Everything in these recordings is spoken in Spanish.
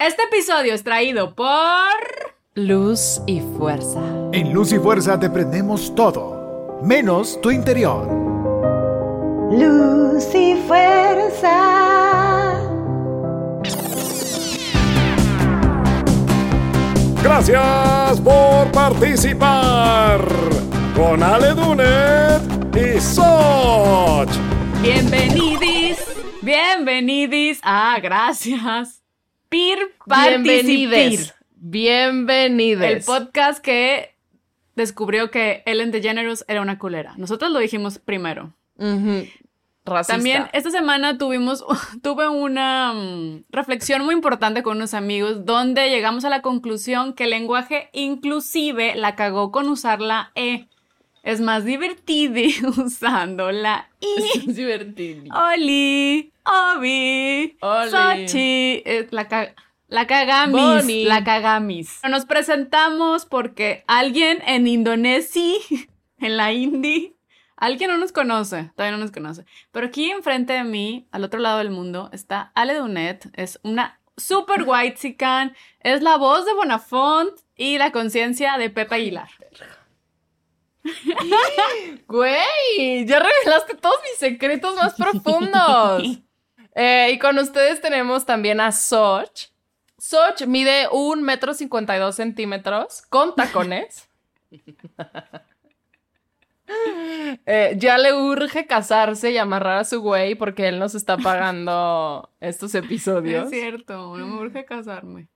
Este episodio es traído por... Luz y fuerza. En Luz y Fuerza te prendemos todo, menos tu interior. Luz y fuerza. Gracias por participar con Ale Dunet y Soch. Bienvenidis, bienvenidis. Ah, gracias. Pir Bienvenides. Bienvenides. El podcast que descubrió que Ellen DeGeneres era una culera. Nosotros lo dijimos primero. Racista. También esta semana tuvimos, tuve una mm, reflexión muy importante con unos amigos donde llegamos a la conclusión que el lenguaje inclusive la cagó con usar la E. Es más divertido usando la I. Es divertido. Oli, Obi, Oli. Sochi, eh, la, ca- la cagamis, Bonnie. la cagamis. Nos presentamos porque alguien en Indonesia, en la Indy, alguien no nos conoce, todavía no nos conoce. Pero aquí enfrente de mí, al otro lado del mundo, está Ale Dunet, es una super white chican, es la voz de Bonafont y la conciencia de Pepe Aguilar. Güey, ya revelaste todos mis secretos más profundos. Eh, y con ustedes tenemos también a Soch. Soch mide un metro cincuenta y dos centímetros con tacones. Eh, ya le urge casarse y amarrar a su güey porque él nos está pagando estos episodios. Es cierto, no me urge casarme.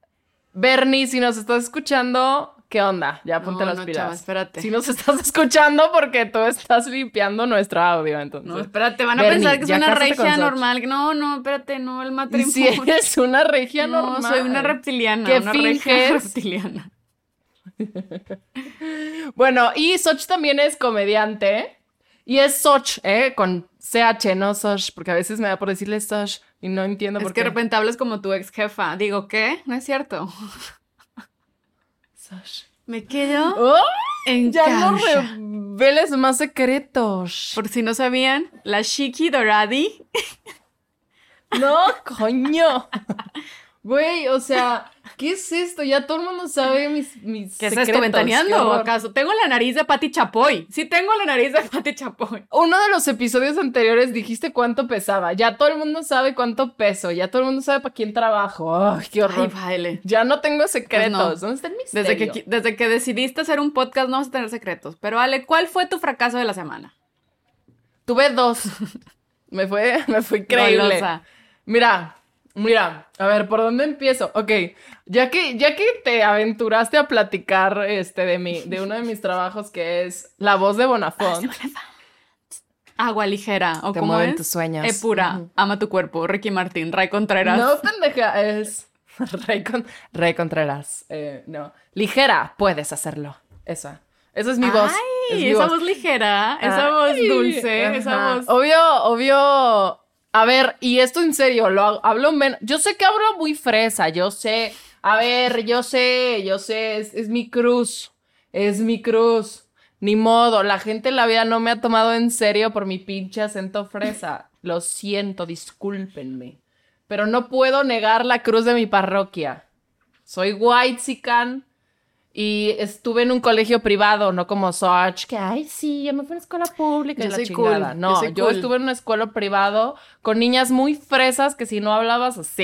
Bernie, si nos estás escuchando, ¿qué onda? Ya ponte No, las no, pilas. chava, espérate. Si nos estás escuchando porque tú estás limpiando nuestro audio, entonces. No, espérate, van a Bernie, pensar que ya una regia normal. No, no, espérate, no, el matrimonio. si eres una regia no, normal. soy una reptiliana. ¿Qué una regia finges? reptiliana. Bueno, y Soch también es comediante. Y es Soch, ¿eh? Con CH, no Soch, porque a veces me da por decirle Soch y no entiendo Es por que qué. de repente hablas como tu ex jefa. Digo, ¿qué? No es cierto. Me quedo ¡Oh! en Ya no causa. reveles más secretos. Por si no sabían, la Shiki Doradi. No, coño. Güey, o sea, ¿qué es esto? Ya todo el mundo sabe mis, mis ¿Qué es secretos. esto? Qué ¿Ventaneando o horror. acaso? Tengo la nariz de Pati Chapoy. Sí, tengo la nariz de Pati Chapoy. Uno de los episodios anteriores dijiste cuánto pesaba. Ya todo el mundo sabe cuánto peso. Ya todo el mundo sabe para quién trabajo. Ay, qué Ay, horror. baile. ya no tengo secretos. Pues no. ¿Dónde está el misterio? Desde que, desde que decidiste hacer un podcast no vas a tener secretos. Pero Ale, ¿cuál fue tu fracaso de la semana? Tuve dos. me fue, me fue increíble. Mira, mira, a ver, ¿por dónde empiezo? Ok, ya que, ya que te aventuraste a platicar este, de, mi, de uno de mis trabajos que es La Voz de Bonafont. Agua ligera. ¿O Te cómo mueven es? tus sueños. E pura. Ujú. Ama tu cuerpo. Ricky Martín. Ray Contreras. No, pendeja, es Rey, Con- Rey Contreras. Eh, no, ligera, puedes hacerlo. Esa. Esa es mi voz. Ay, es mi esa voz. voz ligera. Esa voz dulce. Esa ajá. voz. Obvio, obvio. A ver, y esto en serio, lo hablo menos. Yo sé que hablo muy fresa, yo sé. A ver, yo sé, yo sé, es, es mi cruz. Es mi cruz. Ni modo, la gente en la vida no me ha tomado en serio por mi pinche acento fresa. Lo siento, discúlpenme. Pero no puedo negar la cruz de mi parroquia. Soy white y estuve en un colegio privado, no como Soch, que ay, sí, yo me fui a una escuela pública Yo y la soy chingada. cool, No, yo yo, soy cool. estuve en una escuela privado con niñas muy fresas que si no hablabas así,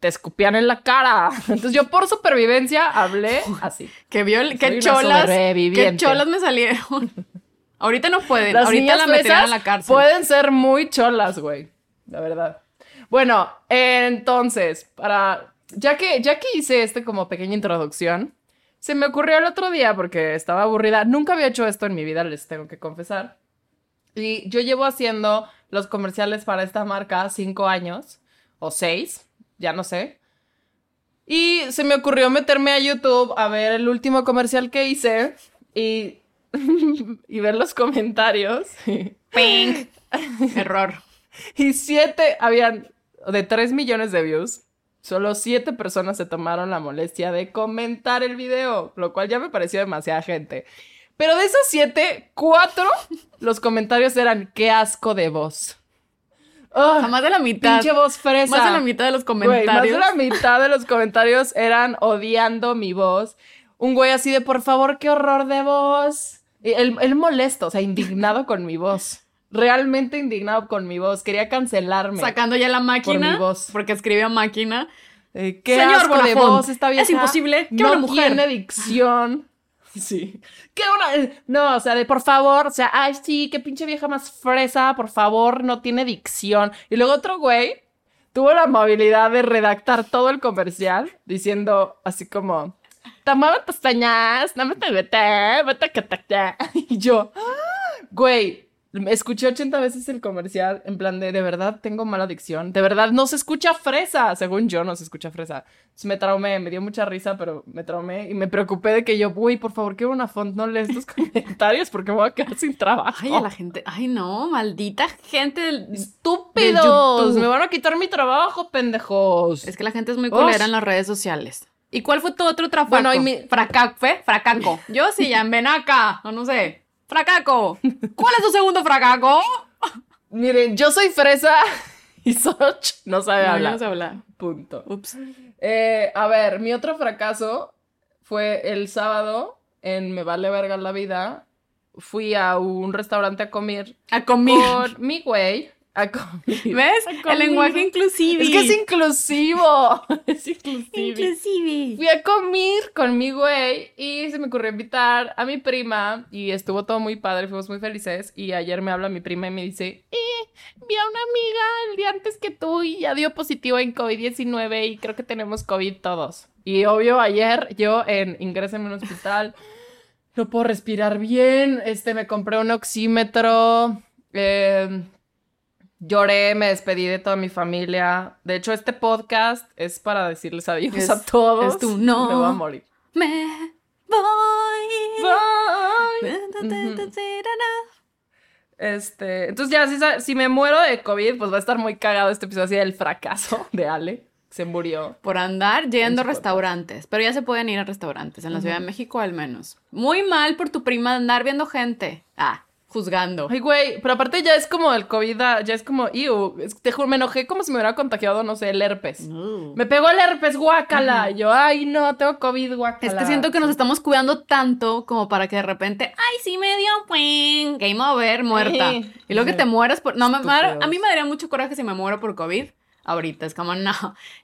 te escupían en la cara. Entonces yo por supervivencia hablé así. Que vio el- Soy qué cholas. Qué cholas me salieron. Ahorita no pueden. Las Ahorita niñas la fresas a la cárcel. pueden ser muy cholas, güey. La verdad. Bueno, entonces, para. Ya que, ya que hice este como pequeña introducción, se me ocurrió el otro día porque estaba aburrida. Nunca había hecho esto en mi vida, les tengo que confesar. Y yo llevo haciendo los comerciales para esta marca cinco años, o seis, ya no sé. Y se me ocurrió meterme a YouTube a ver el último comercial que hice y, y ver los comentarios. Ping. Error. Y siete, habían de 3 millones de views. Solo siete personas se tomaron la molestia de comentar el video, lo cual ya me pareció demasiada gente. Pero de esos siete, cuatro, los comentarios eran qué asco de voz. O sea, más de la mitad. pinche voz fresa. Más de la mitad de los Güey, comentarios. más de la mitad de los comentarios eran odiando mi voz. Un güey así de, por favor, qué horror de voz. Él, él molesto, o sea, indignado con mi voz. Realmente indignado con mi voz. Quería cancelarme. Sacando ya la máquina. mi voz. Porque escribió máquina. Eh, qué Señor asco de Bonafont, voz esta vieja. es imposible que no una mujer- tiene dicción. Sí. ¿Qué una? No, o sea, de por favor, o sea, ay, sí, qué pinche vieja más fresa, por favor, no tiene dicción. Y luego otro güey tuvo la amabilidad de redactar todo el comercial diciendo así como, tomaba pestañas, no me te vete, vete que te te". Y yo, "Ah". güey, escuché 80 veces el comercial en plan de, de verdad tengo mala dicción, de verdad no se escucha fresa, según yo no se escucha fresa. Entonces me traumé, me dio mucha risa, pero me traumé y me preocupé de que yo, uy, por favor, que una font no lees tus comentarios porque me voy a quedar sin trabajo. Ay, a la gente. Ay, no, maldita gente de ¡Estúpidos! Me van a quitar mi trabajo, pendejos. Es que la gente es muy culera en las redes sociales. ¿Y cuál fue tu otro trafaco? Bueno, y mi- Fracaco, ¿fue? Fracaco. Yo sí, ya, ven acá. O no sé. Fracaco. ¿Cuál es tu segundo fracaco? Miren, yo soy fresa y Soch no sabe No, yo hablar. no sé hablar. Punto. Ups. Eh, a ver, mi otro fracaso fue el sábado en Me Vale Verga la Vida. Fui a un restaurante a comer A comer. con mi güey. A comer. ¿Ves? A El lenguaje inclusivo. Es que es inclusivo. es inclusivo. inclusive. Fui a comer con mi güey y se me ocurrió invitar a mi prima y estuvo todo muy padre, fuimos muy felices y ayer me habla mi prima y me dice, eh, vi a una amiga el día antes que tú y ya dio positivo en COVID-19 y creo que tenemos COVID todos. Y obvio ayer yo en ingreso en un hospital, no puedo respirar bien, este me compré un oxímetro, eh, Lloré, me despedí de toda mi familia. De hecho, este podcast es para decirles adiós Es- a todos. es tu no. Me voy a morir. Me voy. Ujú. Este, entonces ya, si, si me muero de COVID, pues va a estar muy cagado este episodio así del fracaso de Ale. Se murió. Por andar yendo a restaurantes. Pero ya se pueden ir a restaurantes, en la Ciudad de México al menos. Muy mal por tu prima andar viendo gente. Ah, juzgando. Ay, güey, pero aparte ya es como el COVID, ah, ya es como, iu, es- te juro, me enojé como si me hubiera contagiado, no sé, el herpes. Uh. Me pegó el herpes, guácala. Yo, ay, no, tengo COVID, guácala. Es que siento que nos estamos cuidando tanto como para que de repente, ay, sí me dio, pues, game over, muerta. Sí. Y luego que te mueras por... No, me- a mí me daría mucho coraje si me muero por COVID. Ahorita, es como, no.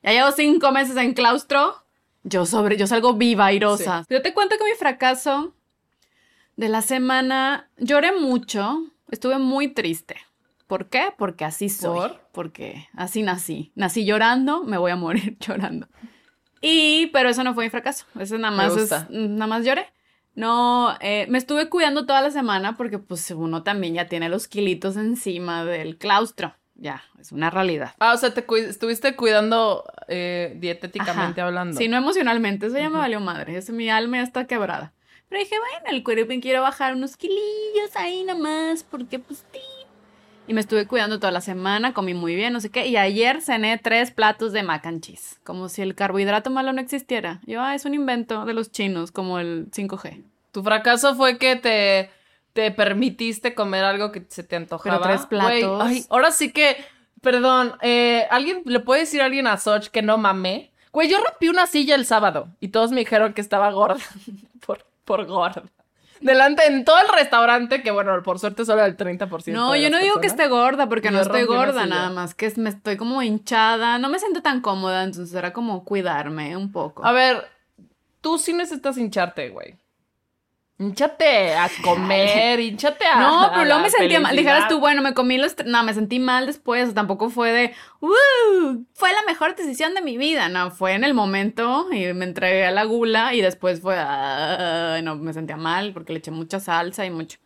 Ya llevo cinco meses en claustro. Yo sobre, yo salgo viva, airosa. Yo te cuento que mi fracaso de la semana, lloré mucho. Estuve muy triste. ¿Por qué? Porque así soy. ¿Por? Porque así nací. Nací llorando, me voy a morir llorando. Y, pero eso no fue mi fracaso. Eso nada más es, nada más lloré. No, eh, me estuve cuidando toda la semana porque pues uno también ya tiene los kilitos encima del claustro. Ya, es una realidad. Ah, o sea, te cui- estuviste cuidando eh, dietéticamente Ajá. hablando. Sí, no emocionalmente, eso ya me valió madre. Eso mi alma ya está quebrada. Pero dije, bueno, el cuerpo quiero bajar unos kilillos ahí nomás, porque pues sí. Y me estuve cuidando toda la semana, comí muy bien, no sé qué. Y ayer cené tres platos de mac and cheese, como si el carbohidrato malo no existiera. Yo, ah, es un invento de los chinos, como el 5G. Tu fracaso fue que te, te permitiste comer algo que se te antojaba. Pero tres platos. ay, ahora sí que, perdón, eh, ¿alguien le puede decir a alguien a Soch que no mamé? Güey, yo rompí una silla el sábado y todos me dijeron que estaba gorda por, gorda. Delante en todo el restaurante, que bueno, por suerte solo el 30%. No, de yo no digo que esté gorda, porque Yo no estoy gorda, nada más que es- me estoy como hinchada. No me siento tan cómoda, entonces era como cuidarme un poco. A ver, tú sí necesitas hincharte, güey. Hinchate a comer, hinchate a. No, pero luego me sentía mal. Dijeras tú, bueno, me comí los... No, me sentí mal después. Tampoco fue de, ¡Uh! Fue la mejor decisión de mi vida. No, fue en el momento y me entregué a la gula y después fue, "Ay, no, me sentía mal porque le eché mucha salsa y mucho.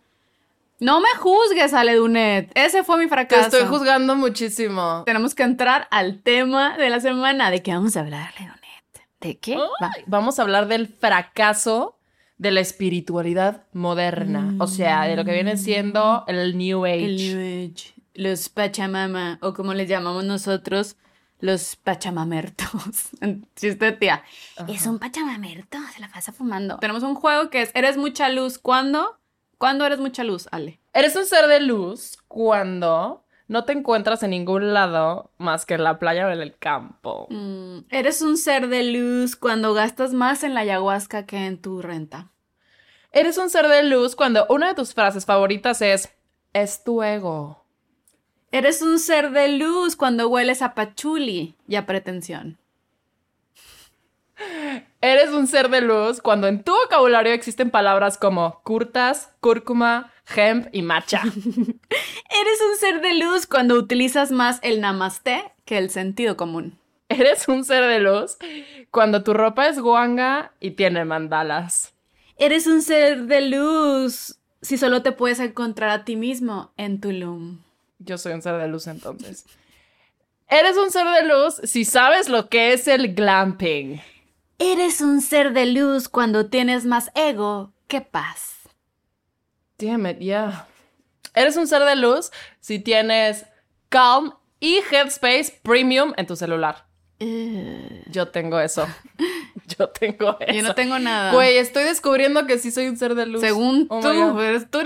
No me juzgues, Ale Dunet. Ese fue mi Te fracaso. estoy juzgando muchísimo. Tenemos que entrar al tema de la semana. ¿De qué vamos a hablar, Ale Dunet? ¿De qué? Va. Vamos a hablar del fracaso de la espiritualidad moderna. O sea, de lo que viene siendo el New Age. El New Age, los Pachamama, o como les llamamos nosotros, los Pachamamertos. Chiste tía. Es un Pachamamerto, se la pasa fumando. Tenemos un juego que es Eres mucha luz. ¿Cuándo? ¿Cuándo eres mucha luz, Ale? Eres un ser de luz cuando no te encuentras en ningún lado más que en la playa o en el campo. Mm, eres un ser de luz cuando gastas más en la ayahuasca que en tu renta. Eres un ser de luz cuando una de tus frases favoritas es, es tu ego. Eres un ser de luz cuando hueles a pachuli y a pretensión. Eres un ser de luz cuando en tu vocabulario existen palabras como curtas, cúrcuma, hemp y matcha. Eres un ser de luz cuando utilizas más el namaste que el sentido común. Eres un ser de luz cuando tu ropa es guanga y tiene mandalas. Eres un ser de luz si solo te puedes encontrar a ti mismo en Tulum. Yo soy un ser de luz entonces. Eres un ser de luz si sabes lo que es el glamping. Eres un ser de luz cuando tienes más ego que paz. Damn it, yeah. Eres un ser de luz si tienes Calm y Headspace Premium en tu celular. Yo tengo eso. Yo tengo eso. Yo no tengo nada. Güey, estoy descubriendo que sí soy un ser de luz. Según Oh tú, tú eres tú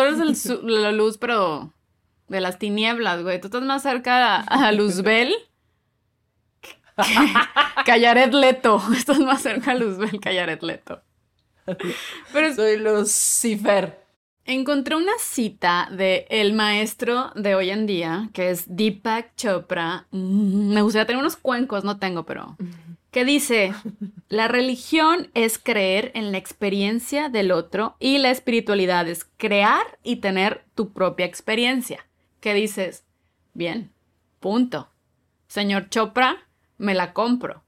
eres el la luz, pero de las tinieblas, güey. Tú estás más cerca a, a Luzbel que- que a Leto. Estás más cerca a Luzbel que a Leto. Pero Soy Lucifer. Encontré una cita de el maestro de hoy en día, que es Deepak Chopra. Mm, Me gustaría tener unos cuencos, no tengo, pero que dice, la religión es creer en la experiencia del otro y la espiritualidad es crear y tener tu propia experiencia. ¿Qué dices? Bien, punto. Señor Chopra, me la compro.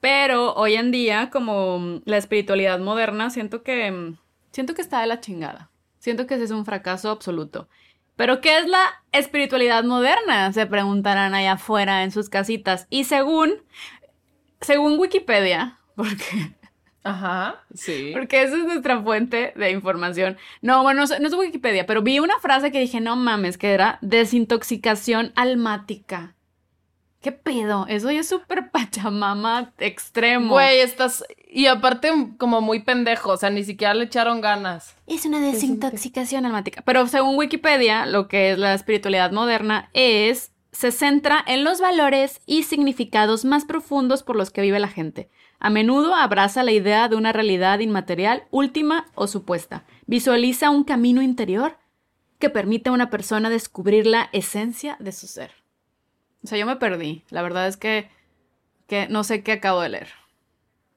Pero hoy en día, como la espiritualidad moderna, siento que mm, siento que está de la chingada. Siento que ese es un fracaso absoluto. Pero ¿qué es la espiritualidad moderna? Se preguntarán allá afuera en sus casitas. Y según según Wikipedia, porque, Ajá, sí. porque esa es nuestra fuente de información. No, bueno, no, es- no es Wikipedia, pero vi una frase que dije, no mames, que era desintoxicación almática. ¿Qué pedo? Eso ya es súper pachamama extremo. Güey, estás... Y aparte como muy pendejo, o sea, ni siquiera le echaron ganas. Es una desintoxicación almática. Pero según Wikipedia, lo que es la espiritualidad moderna es se centra en los valores y significados más profundos por los que vive la gente. A menudo abraza la idea de una realidad inmaterial última o supuesta. Visualiza un camino interior que permite a una persona descubrir la esencia de su ser. O sea, yo me perdí. La verdad es que, que no sé qué acabo de leer.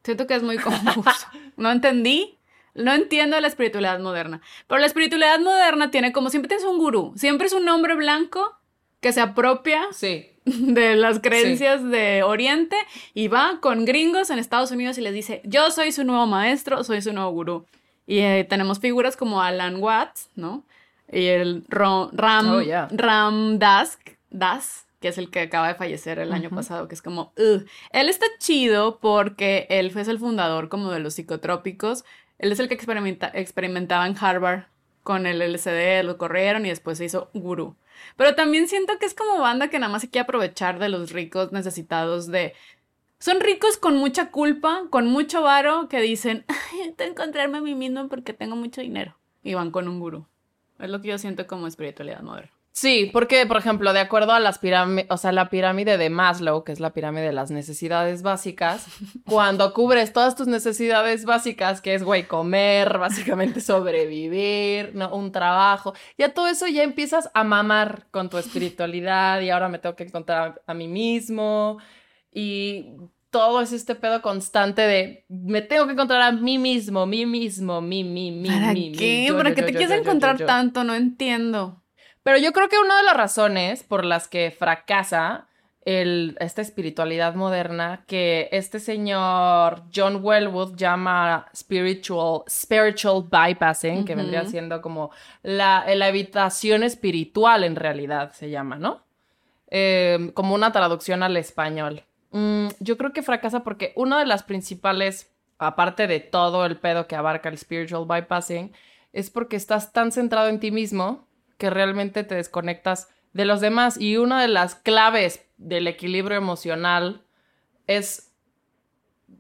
Siento que es muy confuso. No entendí. No entiendo la espiritualidad moderna. Pero la espiritualidad moderna tiene como siempre tienes un gurú. Siempre es un hombre blanco que se apropia Sí. de las creencias de Oriente y va con gringos en Estados Unidos y les dice, yo soy su nuevo maestro, soy su nuevo gurú. Y eh, tenemos figuras como Alan Watts, ¿no? Y el Ro- Ram, Oh, yeah. Ram Das, Das, que es el que acaba de fallecer el año pasado, que es como, "Ugh". él está chido porque él fue el fundador como de los psicotrópicos. Él es el que experimenta- experimentaba en Harvard con el LSD, lo corrieron y después se hizo gurú. Pero también siento que es como banda que nada más se quiere aprovechar de los ricos necesitados de... Son ricos con mucha culpa, con mucho varo, que dicen, ay, encontrarme a mí mismo porque tengo mucho dinero. Y van con un gurú. Es lo que yo siento como espiritualidad moderna. Sí, porque, por ejemplo, de acuerdo a las pirámides, o sea, la pirámide de Maslow, que es la pirámide de las necesidades básicas, cuando cubres todas tus necesidades básicas, que es, güey, comer, básicamente sobrevivir, ¿no? Un trabajo, ya todo eso ya empiezas a mamar con tu espiritualidad y ahora me tengo que encontrar a, a mí mismo y todo es este pedo constante de me tengo que encontrar a mí mismo, mí mismo, mí, mí, mí, ¿Para mí, qué? ¿Para yo, qué yo, te yo, quieres encontrar tanto? No entiendo. Pero yo creo que una de las razones por las que fracasa el, esta espiritualidad moderna que este señor John Wellwood llama spiritual, spiritual bypassing, que vendría siendo como la, la habitación espiritual en realidad se llama, ¿no? Eh, como una traducción al español. Mm, yo creo que fracasa porque una de las principales, aparte de todo el pedo que abarca el spiritual bypassing, es porque estás tan centrado en ti mismo que realmente te desconectas de los demás. Y una de las claves del equilibrio emocional es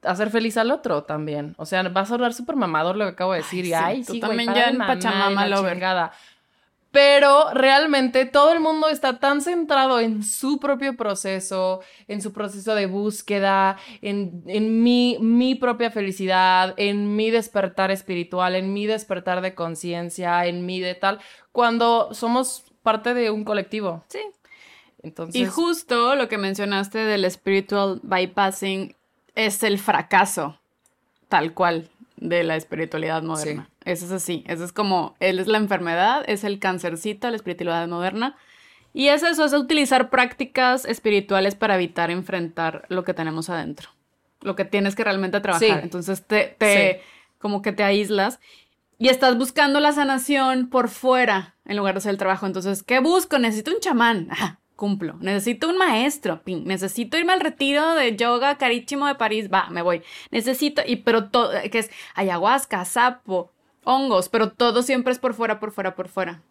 hacer feliz al otro también. O sea, vas a hablar súper mamador lo que acabo de decir. y sí, ay, tú sí, también ya en Pachamama. Chingada". Pero realmente todo el mundo está tan centrado en su propio proceso, en su proceso de búsqueda, en, en mi, mi propia felicidad, en mi despertar espiritual, en mi despertar de conciencia, en mi de tal, cuando somos parte de un colectivo. Sí. Entonces, Y justo lo que mencionaste del spiritual bypassing es el fracaso, tal cual, de la espiritualidad moderna. Eso es así. Eso es como, él es la enfermedad, es el cancercito la espiritualidad moderna. Y es eso, es utilizar prácticas espirituales para evitar enfrentar lo que tenemos adentro. Lo que tienes que realmente trabajar. Sí. Entonces te, te Sí. como que te aíslas y estás buscando la sanación por fuera en lugar de hacer el trabajo. Entonces, ¿qué busco? Necesito un chamán. Ajá, cumplo. Necesito un maestro. Necesito irme al retiro de yoga carísimo de París. Va, me voy. Necesito, y pero todo, que es ayahuasca, sapo, hongos, pero todo siempre es por fuera, por fuera, por fuera.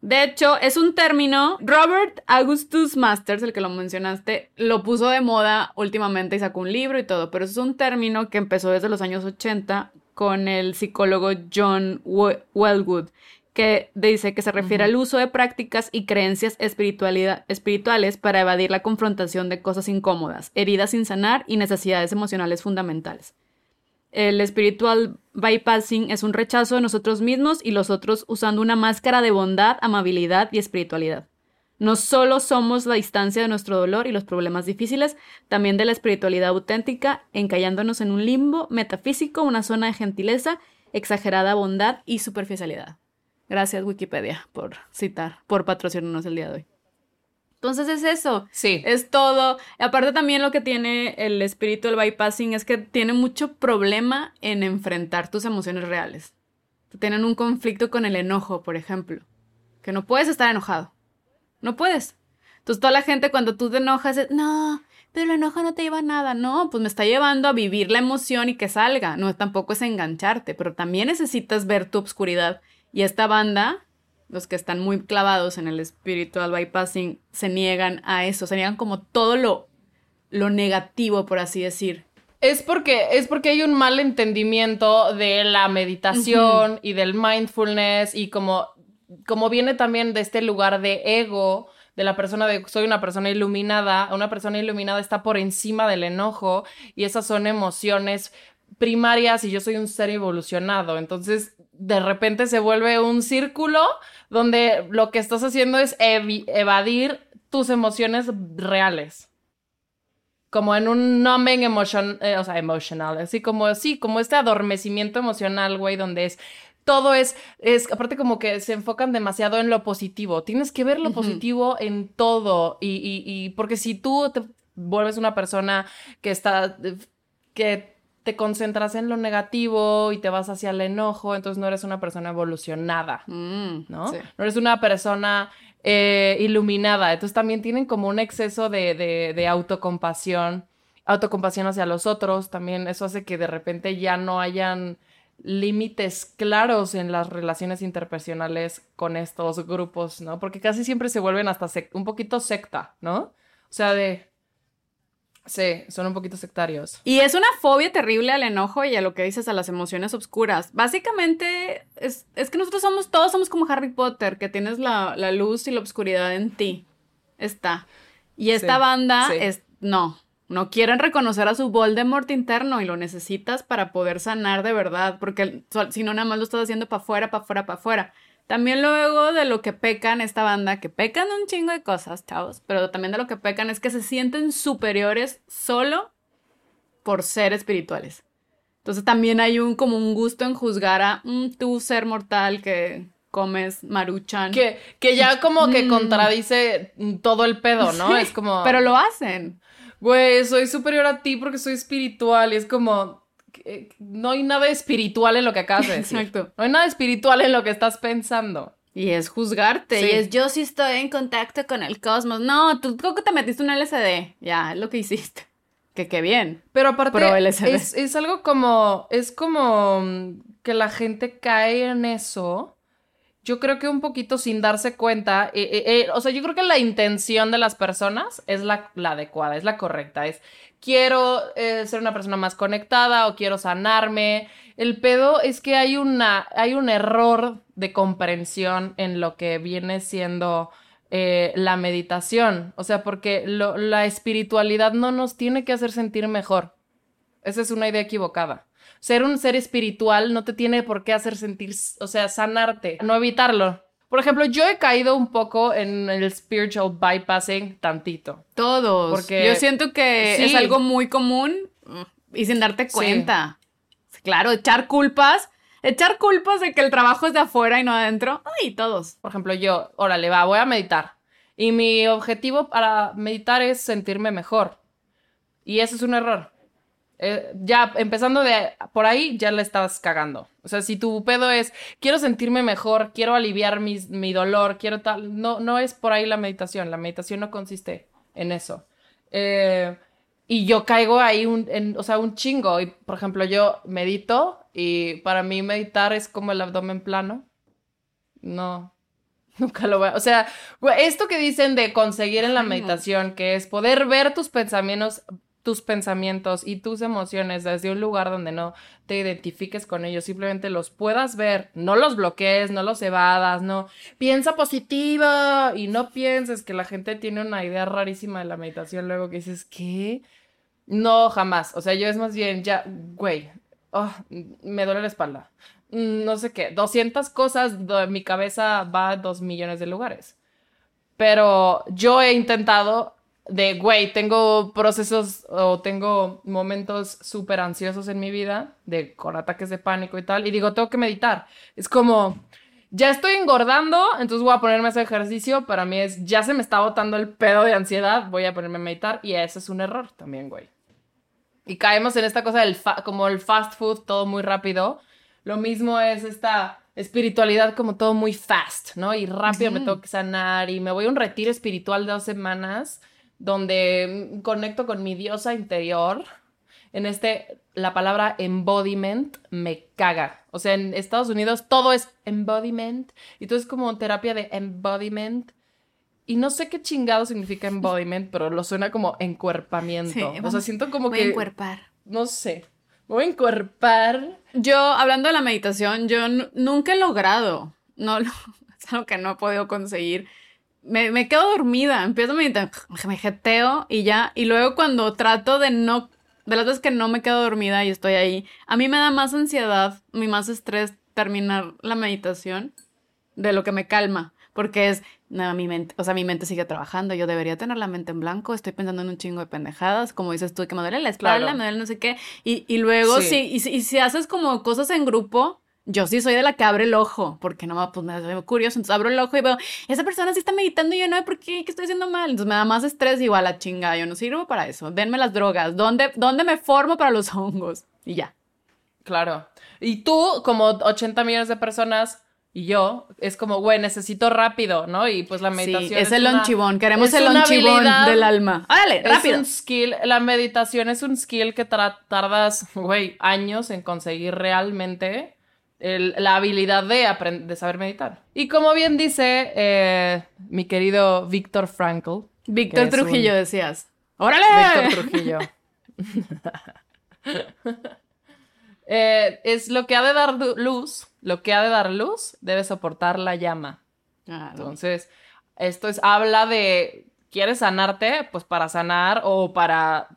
De hecho, es un término. Robert Augustus Masters, el que lo mencionaste, lo puso de moda últimamente y sacó un libro y todo, pero es un término que empezó desde los años 80 con el psicólogo John We- Wellwood, que dice que se refiere al uso de prácticas y creencias espiritualidad- espirituales para evadir la confrontación de cosas incómodas, heridas sin sanar y necesidades emocionales fundamentales. El spiritual bypassing es un rechazo de nosotros mismos y los otros usando una máscara de bondad, amabilidad y espiritualidad. No solo somos la distancia de nuestro dolor y los problemas difíciles, también de la espiritualidad auténtica, encallándonos en un limbo metafísico, una zona de gentileza, exagerada bondad y superficialidad. Gracias Wikipedia por citar, por patrocinarnos el día de hoy. Entonces es eso. Sí. Es todo. Aparte también lo que tiene el espíritu del bypassing es que tiene mucho problema en enfrentar tus emociones reales. Tienen un conflicto con el enojo, por ejemplo. Que no puedes estar enojado. No puedes. Entonces toda la gente cuando tú te enojas es, no, pero el enojo no te lleva a nada. No, pues me está llevando a vivir la emoción y que salga. No, tampoco es engancharte, pero también necesitas ver tu obscuridad. Y esta banda, los que están muy clavados en el spiritual bypassing, se niegan a eso, se niegan como todo lo, lo negativo, por así decir. Es porque, es porque hay un mal entendimiento de la meditación y del mindfulness y como, como viene también de este lugar de ego, de la persona de soy una persona iluminada, una persona iluminada está por encima del enojo y esas son emociones primarias y yo soy un ser evolucionado. Entonces, de repente se vuelve un círculo donde lo que estás haciendo es evi- evadir tus emociones reales como en un numbing emotion, eh, o sea, emotional, así como, sí, como este adormecimiento emocional, güey, donde es, todo es, es, aparte como que se enfocan demasiado en lo positivo, tienes que ver lo Ujú. positivo en todo, y, y, y porque si tú te vuelves una persona que está, que te concentras en lo negativo y te vas hacia el enojo, entonces no eres una persona evolucionada. Mm, ¿no? sí. No eres una persona eh, iluminada. Entonces también tienen como un exceso de, de, de autocompasión, autocompasión hacia los otros. También eso hace que de repente ya no hayan límites claros en las relaciones interpersonales con estos grupos, ¿no? Porque casi siempre se vuelven hasta un poquito secta, ¿no? O sea, de... Sí, son un poquito sectarios. Y es una fobia terrible al enojo y a lo que dices, a las emociones obscuras. Básicamente, es, es que nosotros somos, todos somos como Harry Potter, que tienes la, la luz y la oscuridad en ti. Está. Y esta Sí, banda sí. es, no, no quieren reconocer a su Voldemort interno y lo necesitas para poder sanar de verdad, porque si no, nada más lo estás haciendo para afuera, para afuera, para afuera. También luego de lo que pecan esta banda, que pecan de un chingo de cosas, chavos, pero también de lo que pecan es que se sienten superiores solo por ser espirituales. Entonces también hay un como un gusto en juzgar a "Mm, tú ser mortal que comes maruchan. Que, que ya como que Mm. contradice todo el pedo, ¿no? Sí, es como... Pero lo hacen. Güey, soy superior a ti porque soy espiritual. Y es como. Que- No hay nada espiritual en lo que acabas de decir. Exacto. No hay nada espiritual en lo que estás pensando. Y es juzgarte. Sí. Y es yo sí estoy en contacto con el cosmos. No, tú creo que te metiste un LSD. Ya, es lo que hiciste. Que qué bien. Pero aparte, Pro LSD. es, es algo como. Es como mm, que la gente cae en eso. yo creo que un poquito sin darse cuenta, eh, eh, eh, o sea, yo creo que la intención de las personas es la, la adecuada, es la correcta, es quiero eh, ser una persona más conectada o quiero sanarme. El pedo es que hay, una, hay un error de comprensión en lo que viene siendo eh, la meditación, o sea, porque la espiritualidad no nos tiene que hacer sentir mejor. Esa es una idea equivocada. Ser un ser espiritual no te tiene por qué hacer sentir, o sea, sanarte, no evitarlo. Por ejemplo, yo he caído un poco en el spiritual bypassing tantito. Todos. Porque- Yo siento que Sí. es algo muy común mm, y sin darte cuenta. Claro, echar culpas. Echar culpas de que el trabajo es de afuera y no adentro. Ay, todos. Por ejemplo, yo, órale, va, voy a meditar. Y mi objetivo para meditar es sentirme mejor. Y eso es un error. Eh, ya empezando de por ahí, ya la estás cagando. O sea, si tu pedo es, quiero sentirme mejor, quiero aliviar mis- mi dolor, quiero tal, no, no es por ahí la meditación. La meditación no consiste en eso. Eh, y yo caigo ahí, un, en, o sea, un chingo. Y, por ejemplo, yo medito y para mí meditar es como el abdomen plano. No, nunca lo voy a... O sea, esto que dicen de conseguir en la meditación, que es poder ver tus pensamientos, tus pensamientos y tus emociones desde un lugar donde no te identifiques con ellos, simplemente los puedas ver, no los bloquees, no los evadas, no piensa positivo y no pienses que la gente tiene una idea rarísima de la meditación luego que dices, ¿qué? No, jamás. O sea, yo es más bien ya, güey, oh, me duele la espalda. Mm, No sé qué, 200 cosas, do- mi cabeza va a dos millones de lugares. Pero yo he intentado de, güey, tengo procesos o tengo momentos súper ansiosos en mi vida, de, con ataques de pánico y tal, y digo, tengo que meditar. Es como, ya estoy engordando, entonces voy a ponerme a hacer ejercicio. Para mí es, ya se me está botando el pedo de ansiedad, voy a ponerme a meditar, y ese es un error también, güey. Y caemos en esta cosa del fa- como el fast food, todo muy rápido. Lo mismo es esta espiritualidad como todo muy fast, ¿no? Y rápido me tengo que sanar y me voy a un retiro espiritual de dos semanas donde conecto con mi diosa interior. En este, la palabra embodiment me caga. O sea, en Estados Unidos todo es embodiment y todo es como terapia de embodiment. Y no sé qué chingado significa embodiment, pero lo suena como encuerpamiento. Sí, o sea, siento como Voy que... a encuerpar. No sé. Voy a encuerpar. Yo, hablando de la meditación, yo nu- nunca he logrado. No, lo- es algo que no he podido conseguir. Me, me quedo dormida, empiezo a meditar, me jeteo y ya. Y luego cuando trato de no, de las veces que no me quedo dormida y estoy ahí, a mí me da más ansiedad, mi más estrés terminar la meditación de lo que me calma. Porque es, no, mi mente, o sea, mi mente sigue trabajando, yo debería tener la mente en blanco, estoy pensando en un chingo de pendejadas, como dices tú, que me duele la espalda, Claro. me duele no sé qué, y, y luego Sí. sí, y, si- y si haces como cosas en grupo, yo sí soy de la que abre el ojo, porque no, pues me veo curioso, entonces abro el ojo y veo, esa persona sí está meditando y yo no, ¿por qué? ¿Qué estoy haciendo mal? Entonces me da más estrés igual la chinga, yo no sirvo para eso, denme las drogas, ¿dónde, dónde me formo para los hongos? Y ya. Claro. Y tú, como 80 millones de personas, y yo, es como, güey, necesito rápido, ¿no? Y pues la meditación. Sí, es el lonchibón, queremos es el lonchibón del alma. ¡Órale, Es rápido! un skill, la meditación es un skill que tardas, güey, años en conseguir realmente el- la habilidad de, de saber meditar. Y como bien dice eh, mi querido Víctor Frankl. Víctor un- Trujillo decías. ¡Órale! Víctor Trujillo. Eh, es lo que ha de dar luz, lo que ha de dar luz debe soportar la llama. Entonces, esto es, habla de, ¿quieres sanarte? Pues para sanar o para,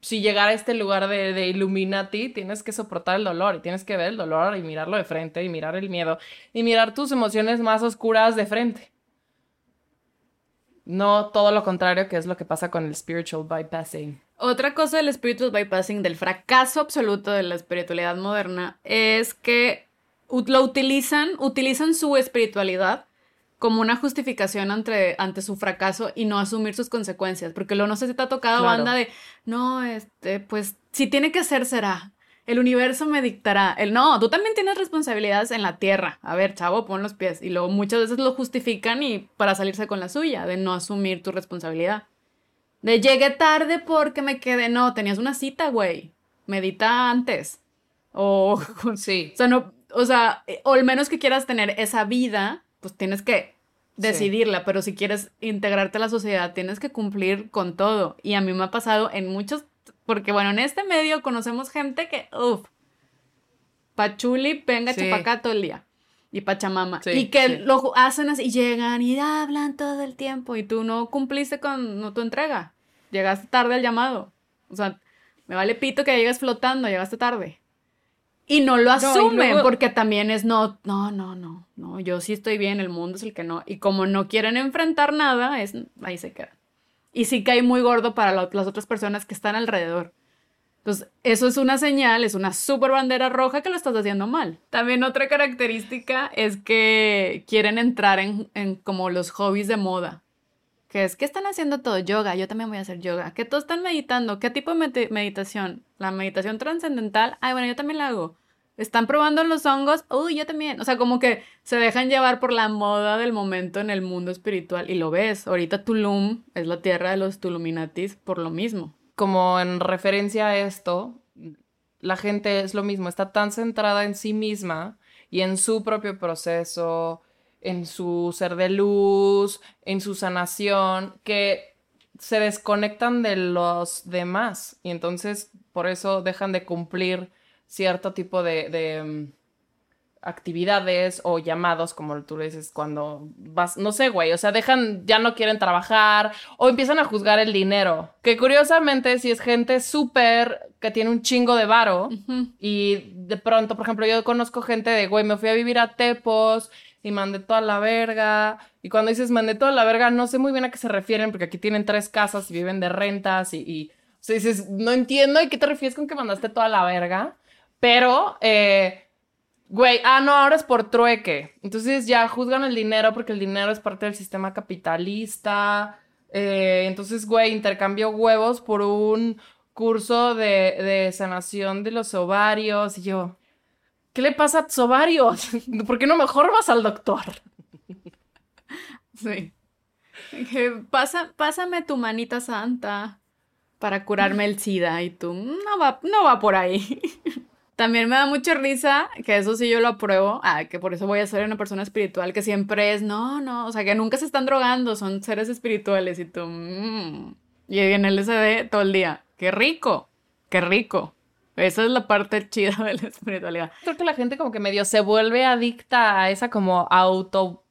si llegar a este lugar de, de Illuminati, tienes que soportar el dolor y tienes que ver el dolor y mirarlo de frente y mirar el miedo y mirar tus emociones más oscuras de frente. No todo lo contrario que es lo que pasa con el spiritual bypassing. Otra cosa del spiritual bypassing, del fracaso absoluto de la espiritualidad moderna, es que lo utilizan, utilizan su espiritualidad como una justificación ante, ante su fracaso y no asumir sus consecuencias. Porque lo no sé si te ha tocado Claro. banda de, no, este, pues, si tiene que ser, será. El universo me dictará. El no, tú también tienes responsabilidades en la tierra. A ver, chavo, pon los pies. Y luego muchas veces lo justifican y para salirse con la suya, de no asumir tu responsabilidad. De llegué tarde porque me quedé. No, tenías una cita, güey. Medita antes. O. Sí. O sea, no. o sea, eh, o al menos que quieras tener esa vida, pues tienes que decidirla, pero si quieres integrarte a la sociedad, tienes que cumplir con todo. Y a mí me ha pasado en muchos, porque bueno, en este medio conocemos gente que, uff, pachuli, venga, Sí. todo el día. Y pachamama. Sí, y que lo hacen así, y llegan y hablan todo el tiempo. Y tú no cumpliste con no, tu entrega. Llegaste tarde al llamado. O sea, me vale pito que llegues flotando, llegaste tarde. Y no lo asumen, luego- porque también es no, no, no, no, no, yo sí estoy bien, el mundo es el que no. Y como no quieren enfrentar nada, es ahí se quedan. Y sí cae muy gordo para la- las otras personas que están alrededor. Entonces, eso es una señal, es una super bandera roja que lo estás haciendo mal. También otra característica es que quieren entrar en, en como los hobbies de moda. Que es que están haciendo todo yoga, yo también voy a hacer yoga. Que todos están meditando, ¿qué tipo de meditación? La meditación trascendental, ay, bueno, yo también la hago. Están probando los hongos, uy, yo también. O sea, como que se dejan llevar por la moda del momento en el mundo espiritual. Y lo ves, ahorita Tulum es la tierra de los Tuluminatis por lo mismo. como en referencia a esto, la gente es lo mismo, está tan centrada en sí misma y en su propio proceso, en su ser de luz, en su sanación, que se desconectan de los demás. Y entonces por eso dejan de cumplir cierto tipo de, de, mm, actividades o llamados, como tú le dices, cuando vas, no sé, güey, o sea, dejan, ya no quieren trabajar o empiezan a juzgar el dinero, que curiosamente si es gente súper que tiene un chingo de varo y de pronto, por ejemplo, yo conozco gente de, güey, me fui a vivir a Tepos y mandé toda la verga. Y cuando dices mandé toda la verga, no sé muy bien a qué se refieren, porque aquí tienen tres casas y viven de rentas y, y o sea, dices, no entiendo, ¿y qué te refieres con que mandaste toda la verga? Pero, eh, güey, ah, no, ahora es por trueque. Entonces ya juzgan el dinero porque el dinero es parte del sistema capitalista. Eh, entonces, güey, intercambio huevos por un curso de, de sanación de los ovarios. Y yo, ¿qué le pasa a tus ovarios? ¿Por qué no mejor vas al doctor? Sí. Que pasa, pásame tu manita santa para curarme el SIDA y tú, no va, no va por ahí. También me da mucha risa, que eso sí yo lo apruebo, ah, que por eso voy a ser una persona espiritual, que siempre es, no, no, o sea, que nunca se están drogando, son seres espirituales y tú, mm. y en el SD todo el día, qué rico, qué rico. Esa es la parte chida de la espiritualidad. Creo que la gente como que medio se vuelve adicta a esa como auto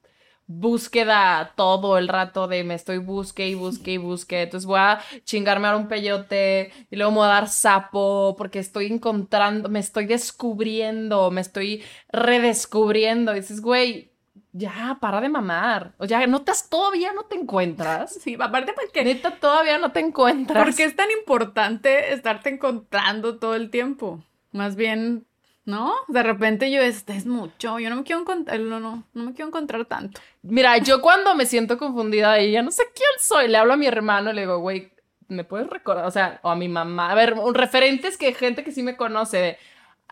búsqueda todo el rato de me estoy busque y busque y busque. Entonces voy a chingarme ahora un peyote y luego me voy a dar sapo porque estoy encontrando, me estoy descubriendo, me estoy redescubriendo. Dices, güey, ya, para de mamar. O ya, ¿no estás todavía no te encuentras? Sí, aparte porque Neta, todavía no te encuentras. ¿Por qué es tan importante estarte encontrando todo el tiempo? Más bien, ¿no? De repente yo, este es mucho, yo no me quiero encontrar, no, no, no me quiero encontrar tanto. Mira, yo cuando me siento confundida y ya no sé quién soy, le hablo a mi hermano, le digo, güey, ¿me puedes recordar? O sea, o a mi mamá. A ver, un referente es que gente que sí me conoce de,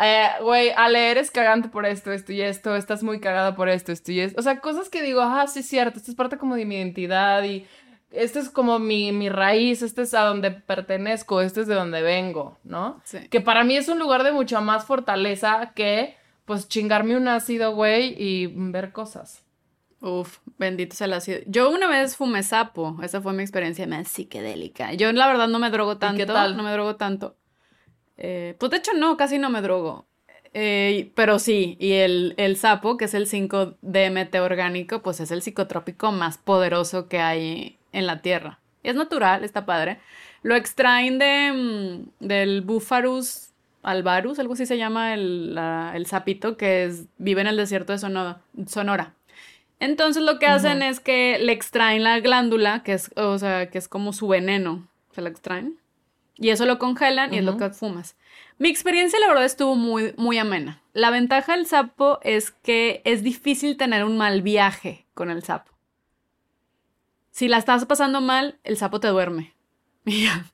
eh, güey, Ale, eres cagante por esto, esto y esto, estás muy cagada por esto, esto y esto. O sea, cosas que digo, ah, sí es cierto, esto es parte como de mi identidad y esto es como mi, mi raíz, esto es a donde pertenezco, esto es de donde vengo, ¿no? Sí. Que para mí es un lugar de mucha más fortaleza que, pues, chingarme un ácido, güey, y ver cosas. Uf, bendito sea el ácido. Yo una vez fumé sapo, esa fue mi experiencia más psicodélica. Yo la verdad no me drogo tanto, qué tal? no me drogo tanto. Eh, pues de hecho no, casi no me drogo. Eh, pero sí, y el, el sapo, que es el 5-DMT orgánico, pues es el psicotrópico más poderoso que hay en la Tierra. Es natural, está padre. Lo extraen de, mm, del Búfarus albarus, algo así se llama el, la- el sapito que es, vive en el desierto de Sono- Sonora. Entonces lo que hacen es que le extraen la glándula, que es, o sea, que es como su veneno, se la extraen. Y eso lo congelan y es lo que fumas. Mi experiencia, la verdad, estuvo muy, muy amena. La ventaja del sapo es que es difícil tener un mal viaje con el sapo. Si la estás pasando mal, el sapo te duerme. Y ya.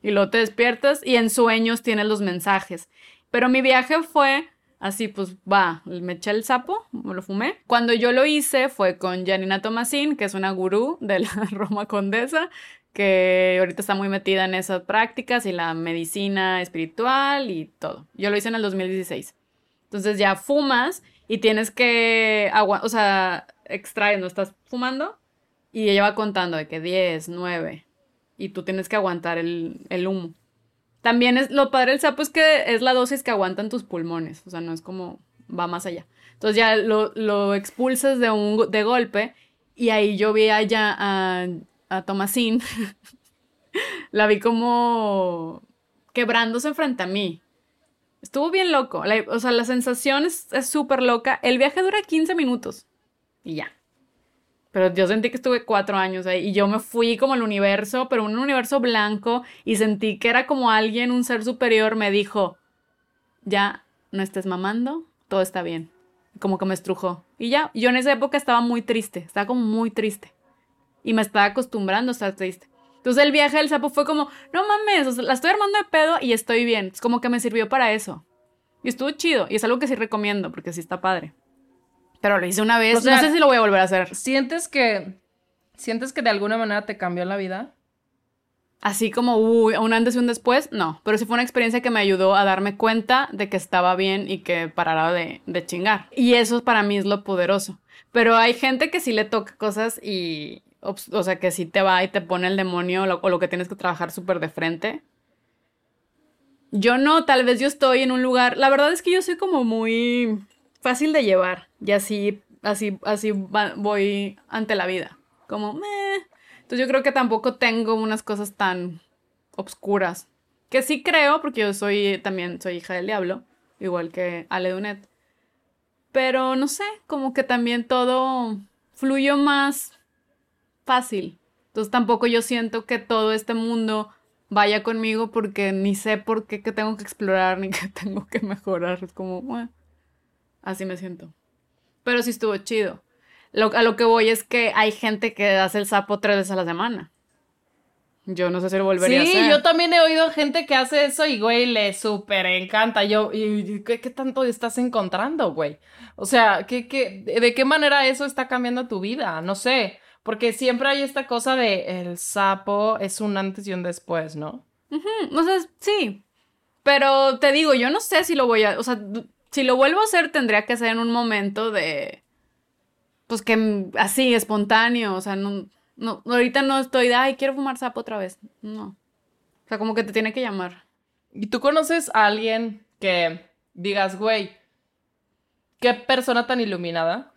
Y luego te despiertas y en sueños tienes los mensajes. Pero mi viaje fue así, pues va, me eché el sapo, me lo fumé. Cuando yo lo hice fue con Janina Tomasín, que es una gurú de la Roma Condesa, que ahorita está muy metida en esas prácticas y la medicina espiritual y todo. Yo lo hice en el 2016. Entonces ya fumas y tienes que aguantar, o sea, extraes, no estás fumando y ella va contando de que 10, 9 y tú tienes que aguantar el, el humo. También es lo padre del sapo es que es la dosis que aguantan tus pulmones, o sea, no es como va más allá. Entonces ya lo, lo expulsas de un de golpe y ahí yo vi allá a, a Tomasín, la vi como quebrándose frente a mí. Estuvo bien loco, la- o sea, la sensación es súper loca. El viaje dura 15 minutos y ya. Pero yo sentí que estuve cuatro años ahí y yo me fui como al universo, pero un universo blanco y sentí que era como alguien, un ser superior, me dijo, ya no estés mamando, todo está bien. Como que me estrujó. Y ya, yo en esa época estaba muy triste, estaba como muy triste. Y me estaba acostumbrando a estar triste. Entonces el viaje del sapo fue como, no mames, o sea, la estoy armando de pedo y estoy bien. Es como que me sirvió para eso. Y estuvo chido. Y es algo que sí recomiendo porque sí está padre. Pero lo hice una vez. O sea, no sé si lo voy a volver a hacer. ¿Sientes que, sientes que de alguna manera te cambió la vida? Así como uy, un antes y un después, no. Pero sí fue una experiencia que me ayudó a darme cuenta de que estaba bien y que parara de, de chingar. Y eso para mí es lo poderoso. Pero hay gente que sí le toca cosas y. O sea, que sí te va y te pone el demonio o lo que tienes que trabajar súper de frente. Yo no, tal vez yo estoy en un lugar. La verdad es que yo soy como muy fácil de llevar. Y así, así, así voy ante la vida. Como, meh. Entonces yo creo que tampoco tengo unas cosas tan obscuras. Que sí creo, porque yo soy también soy hija del diablo, igual que Ale Dunet. Pero no sé, como que también todo fluyó más fácil. Entonces tampoco yo siento que todo este mundo vaya conmigo porque ni sé por qué que tengo que explorar ni que tengo que mejorar. Es como, bueno, así me siento. Pero sí estuvo chido. Lo- a lo que voy es que hay gente que hace el sapo tres veces a la semana. Yo no sé si lo volvería Sí, a hacer. yo también he oído gente que hace eso y, güey, le súper encanta. Yo, y, ¿qué, qué tanto estás encontrando, güey? O sea, ¿qué, qué, de qué manera eso está cambiando tu vida? No sé, porque siempre hay esta cosa de el sapo es un antes y un después, ¿no? Mm, O sea, sí. Pero te digo, yo no sé si lo voy a. O sea, si lo vuelvo a hacer, tendría que ser en un momento de. Pues que así, espontáneo. O sea, no. no ahorita no estoy de, ay, quiero fumar sapo otra vez. No. O sea, como que te tiene que llamar. ¿Y tú conoces a alguien que digas, güey, qué persona tan iluminada?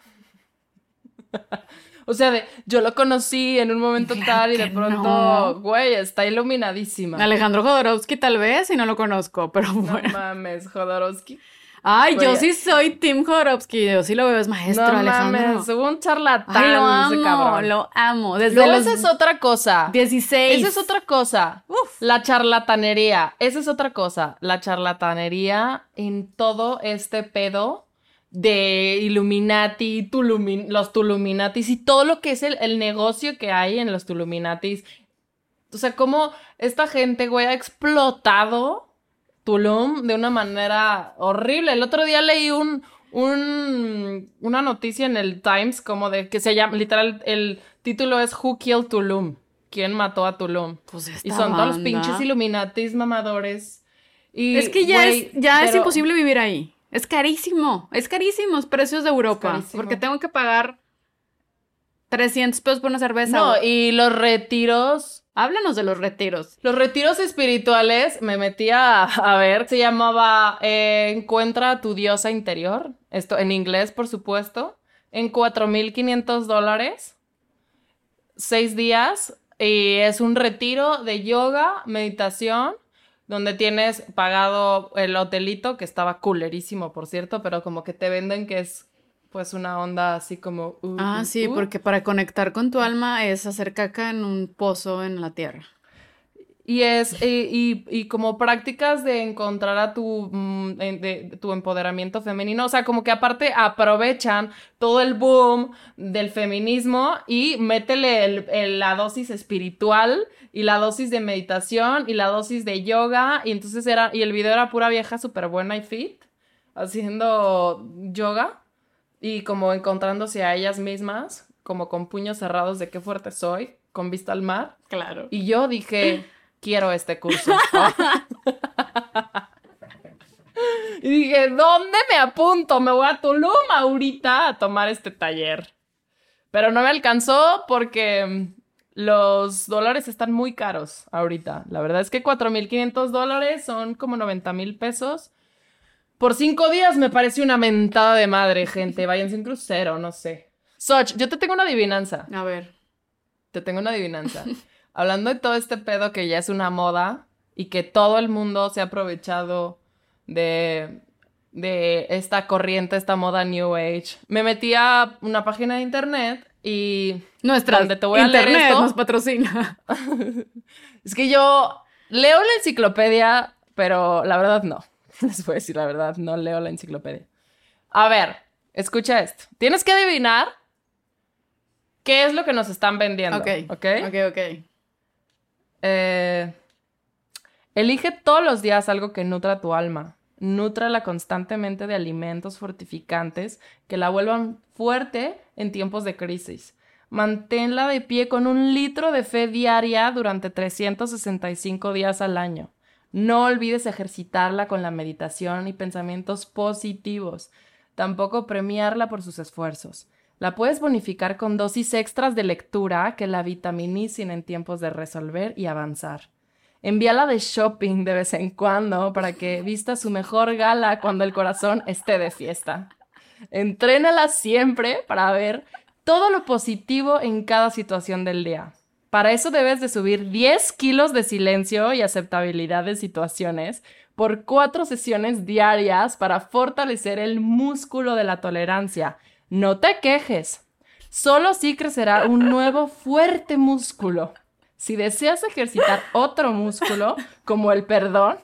O sea, de, yo lo conocí en un momento tal y de pronto, no. güey, está iluminadísima. Alejandro Jodorowsky, tal vez, y no lo conozco, pero No bueno. mames, Jodorowsky. Ay, yo sí soy Tim Jodorowsky. Yo sí lo veo, es maestro, no Alejandro. mames, un charlatán Ay, lo ese amo, cabrón. lo amo. Desde Luego los esa es otra cosa. 16. Esa es otra cosa. Uf. La charlatanería. Esa es otra cosa. La charlatanería en todo este pedo de Illuminati, Tulumi- los Tuluminatis y todo lo que es el, el negocio que hay en los Tuluminatis. O sea, cómo esta gente, güey, ha explotado Tulum de una manera horrible. El otro día leí un, un, una noticia en el Times como de que se llama, literal, el título es Who Killed Tulum? ¿Quién mató a Tulum? Pues esta Y son todos los pinches Illuminatis mamadores. Y, Es que ya, güey, es, ya es imposible vivir ahí. Es carísimo. Es carísimo. los precios de Europa. Porque tengo que pagar 300 pesos por una cerveza. No, y los retiros. Háblanos de los retiros. Los retiros espirituales, me metí a, a ver, se llamaba eh, Encuentra a tu diosa interior. Esto en inglés, por supuesto. En 4.500 dólares. Seis días. Y es un retiro de yoga, meditación, donde tienes pagado el hotelito, que estaba culerísimo, por cierto, pero como que te venden que es pues una onda así como... uh, Ah, uh, sí, uh. porque para conectar con tu alma es hacer caca en un pozo en la tierra. Y es, y, y- y como prácticas de encontrar a tu, mm, de- tu empoderamiento femenino, o sea, como que aparte aprovechan todo el boom del feminismo y métele el- el- la dosis espiritual y la dosis de meditación y la dosis de yoga, y entonces era, y el video era pura vieja súper buena y fit, haciendo yoga y como encontrándose a ellas mismas, como con puños cerrados de qué fuerte soy, con vista al mar. Claro. Y yo dije, quiero este curso. y dije, ¿dónde me apunto? Me voy a Tulum ahorita a tomar este taller. Pero no me alcanzó porque mm, los dólares están muy caros ahorita. La verdad es que 4.500 dólares son como 90 mil pesos. Por cinco días me parece una mentada de madre, gente. Vayan sin crucero, no sé. Soch, yo te tengo una adivinanza. A ver. Te tengo una adivinanza. Hablando de todo este pedo que ya es una moda y que todo el mundo se ha aprovechado de, de esta corriente, esta moda New Age. Me metí a una página de internet y... Nuestra Donde te voy a leer internet esto. nos patrocina. Es que yo leo la enciclopedia, pero la verdad no. Les voy a decir la verdad, no leo la enciclopedia. A ver, escucha esto. Tienes que adivinar qué es lo que nos están vendiendo. Ok. ¿Ok? Ok, ok. Eh, elige todos los días algo que nutra tu alma. Nútrala constantemente de alimentos fortificantes que la vuelvan fuerte en tiempos de crisis. Manténla de pie con un litro de fe diaria durante 365 días al año. No olvides ejercitarla con la meditación y pensamientos positivos. Tampoco premiarla por sus esfuerzos. La puedes bonificar con dosis extras de lectura que la vitaminicen en tiempos de resolver y avanzar. Envíala de shopping de vez en cuando para que vista su mejor gala cuando el corazón esté de fiesta. Entrénala siempre para ver todo lo positivo en cada situación del día. Para eso debes de subir 10 kilos de silencio y aceptabilidad de situaciones por cuatro sesiones diarias para fortalecer el músculo de la tolerancia. No te quejes. Solo así crecerá un nuevo fuerte músculo. Si deseas ejercitar otro músculo, como el perdón,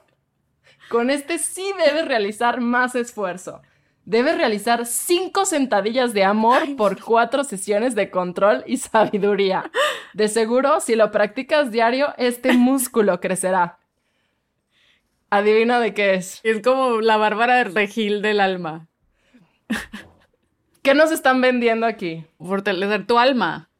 con este sí debes realizar más esfuerzo. Debes realizar cinco sentadillas de amor por cuatro sesiones de control y sabiduría. De seguro, si lo practicas diario, este músculo crecerá. Adivina de qué es. Es como la Bárbara de Regil del alma. ¿Qué nos están vendiendo aquí? Fortalecer tu alma.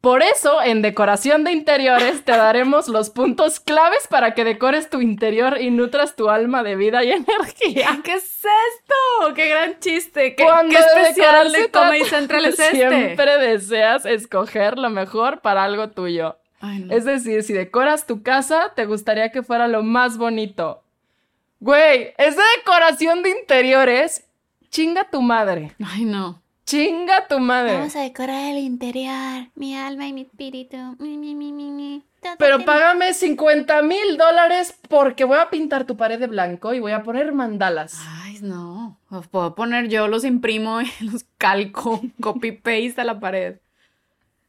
Por eso, en decoración de interiores, te daremos los puntos claves para que decores tu interior y nutras tu alma de vida y energía. ¿Qué es esto? ¡Qué gran chiste! ¿Qué, Cuando qué de especial de Comedy Central es este? Siempre deseas escoger lo mejor para algo tuyo. Ay, no. Es decir, si decoras tu casa, te gustaría que fuera lo más bonito. Güey, esa decoración de interiores, chinga tu madre. Ay, no. Chinga tu madre. Vamos a decorar el interior, mi alma y mi espíritu. Mi, mi, mi, mi, mi. Todo Pero págame 50 mil dólares porque voy a pintar tu pared de blanco y voy a poner mandalas. Ay, no. Los puedo poner yo, los imprimo y los calco, copy-paste a la pared.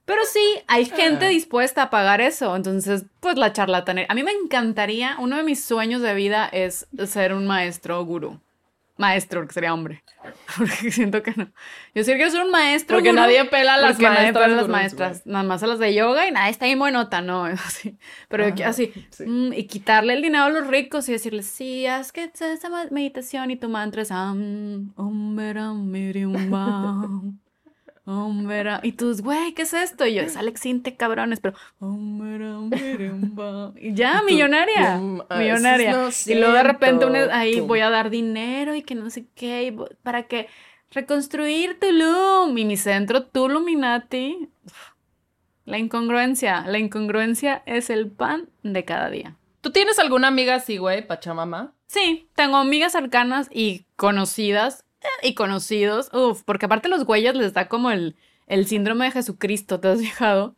Pero sí, hay gente Ah. dispuesta a pagar eso. Entonces, pues la charlatanería. A mí me encantaría, uno de mis sueños de vida es ser un maestro gurú. Maestro, porque sería hombre. Porque siento que no. Yo sí quiero ser un maestro Porque gurú, nadie pela a las porque nadie maestras pela a las gurús, maestras. Nada más a las de yoga y nada, está bien buenota, no. Así. Pero yo así. sí. mm, y quitarle el dinero a los ricos y decirles, sí, haz que esa meditación y tu mantra es. Am, om, mirium, veram. Y tú, güey, ¿qué es esto? Y yo, es Alex Sinte, cabrones, pero. bam. Y ya, millonaria. millonaria. y luego de repente una- ahí tú. voy a dar dinero y que no sé qué. y para que reconstruir Tulum. Y mi centro, Tuluminati. La incongruencia. La incongruencia es el pan de cada día. ¿Tú tienes alguna amiga así, güey, Pachamama? Sí, tengo amigas cercanas y conocidas y conocidos. Uf, porque aparte los güeyes les da como el, el síndrome de Jesucristo, ¿te has fijado?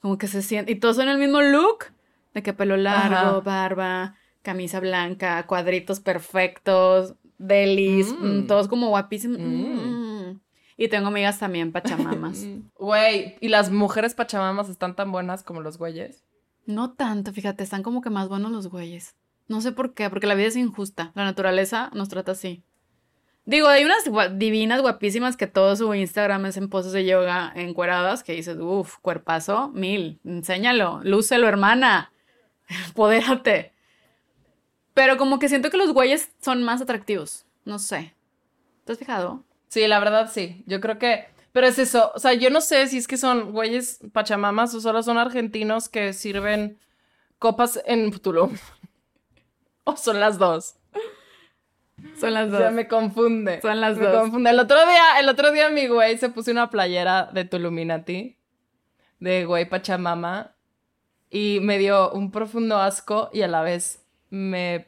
Como que se siente. Y todos son el mismo look. De que pelo largo, Ajá. barba, camisa blanca, cuadritos perfectos, delis, Mm. mm, todos como guapísimos. Mm. Mm. Y tengo amigas también pachamamas. Güey, ¿y las mujeres Pachamamas están tan buenas como los güeyes? No tanto, fíjate, están como que más buenos los güeyes. No sé por qué, porque la vida es injusta. La naturaleza nos trata así. Digo, hay unas divinas, guapísimas que todo su Instagram es en poses de yoga encueradas que dices, uff, cuerpazo, mil, enséñalo, lúcelo, hermana, empodérate. Pero como que siento que los güeyes son más atractivos, no sé. ¿Te has fijado? Sí, la verdad sí. Yo creo que. Pero es eso. O sea, yo no sé si es que son güeyes Pachamamas o solo son argentinos que sirven copas en Tulum. o son las dos. Son las O dos. sea, me confunde. Son las me dos. confunde. El otro día, el otro día mi güey se puso una playera de Tuluminati, de güey Pachamama, y me dio un profundo asco y a la vez me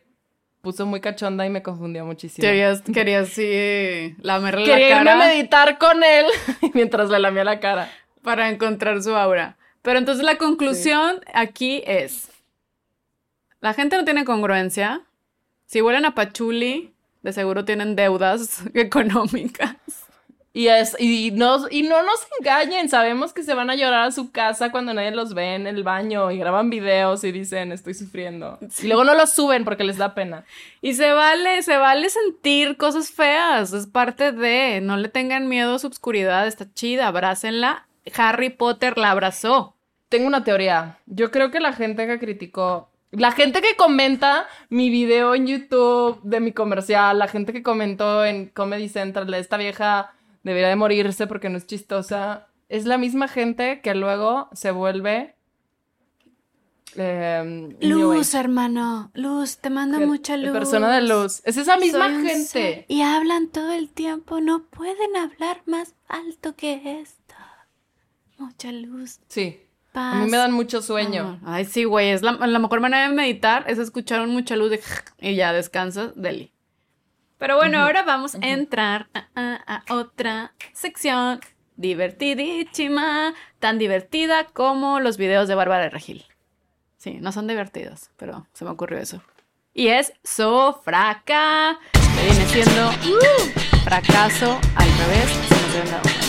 puso muy cachonda y me confundió muchísimo. Querías, querías sí lamerle Quería la cara a meditar con él mientras le lamía la cara. para encontrar su aura. Pero entonces la conclusión aquí es, la gente no tiene congruencia. Si huelen a pachuli, de seguro tienen deudas económicas. Y, es, y, no, y no nos engañen, sabemos que se van a llorar a su casa cuando nadie los ve en el baño y graban videos y dicen estoy sufriendo. Y luego no los suben porque les da pena. Y se vale, se vale sentir cosas feas, es parte de, no le tengan miedo a su obscuridad, está chida, abrácenla. Harry Potter la abrazó. Tengo una teoría. Yo creo que la gente que criticó, la gente que comenta mi video en YouTube de mi comercial, la gente que comentó en Comedy Central esta vieja debería de morirse porque no es chistosa, es la misma gente que luego se vuelve... eh, New Luz, hermano. Luz, te mando mucha luz. Persona de luz. Es esa misma Soy gente. ser- Y hablan todo el tiempo. No pueden hablar más alto que esto. Mucha luz. Sí. Paz. A mí me dan mucho sueño. Ay, sí, güey, es la, la mejor manera de meditar es escuchar un mucha luz de y ya descansas, deli. Pero bueno, ahora vamos a entrar a, a- a otra sección divertidísima, tan divertida como los videos de Bárbara de Regil. Sí, no son divertidos, pero se me ocurrió eso. Y es Sofraca, que viene siendo uh, fracaso al revés, se han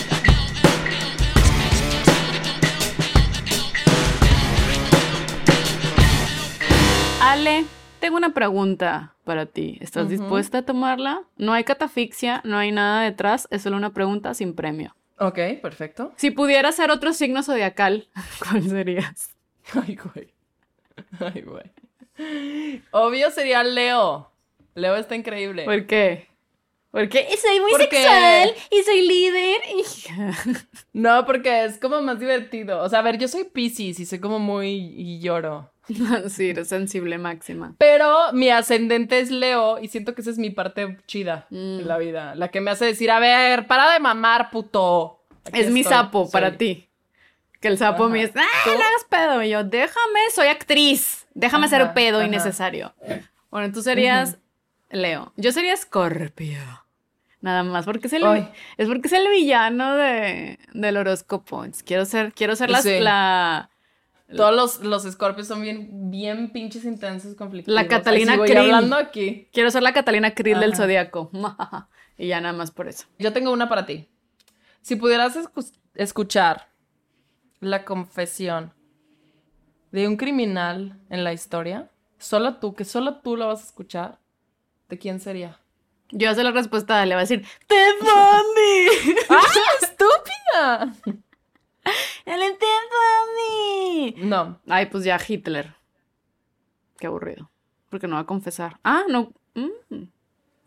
Ale, tengo una pregunta para ti. ¿Estás dispuesta a tomarla? No hay catafixia, no hay nada detrás, es solo una pregunta sin premio. Ok, perfecto. Si pudieras ser otro signo zodiacal, ¿cuál serías? Ay, güey. Ay, güey. Obvio sería Leo. Leo está increíble. ¿Por qué? Porque soy muy Porque- sexual y soy líder. No, porque es como más divertido. O sea, a ver, yo soy Pisces y soy como muy y lloro. sí, eres sensible máxima. Pero mi ascendente es Leo y siento que esa es mi parte chida Mm. en la vida. La que me hace decir, a ver, para de mamar, puto. Aquí es mi sapo soy- para ti. Que el sapo me es, ¡ah, no hagas pedo! Y yo, déjame, soy actriz. Déjame Ajá, ser pedo ajá. innecesario. Bueno, tú serías Leo. Yo sería Scorpio. Nada más, porque es el, es porque es el villano de, del horóscopo. Quiero ser, quiero ser Sí. la, Todos los, los escorpios son bien, bien pinches intensos, conflictivos. La Catalina Así voy Krill. hablando aquí. quiero ser la Catalina Krill del Ajá. zodiaco. y ya nada más por eso. Yo tengo una para ti. Si pudieras escu- escuchar la confesión de un criminal en la historia, solo tú, que solo tú lo vas a escuchar, ¿de quién sería? Yo sé la respuesta, le va a decir, ¡Ted Bundy! ¡Ah, estúpida! ¡El Ted Bundy! No, Ay, pues ya Hitler. Qué aburrido. Porque no va a confesar. Ah, no. mm.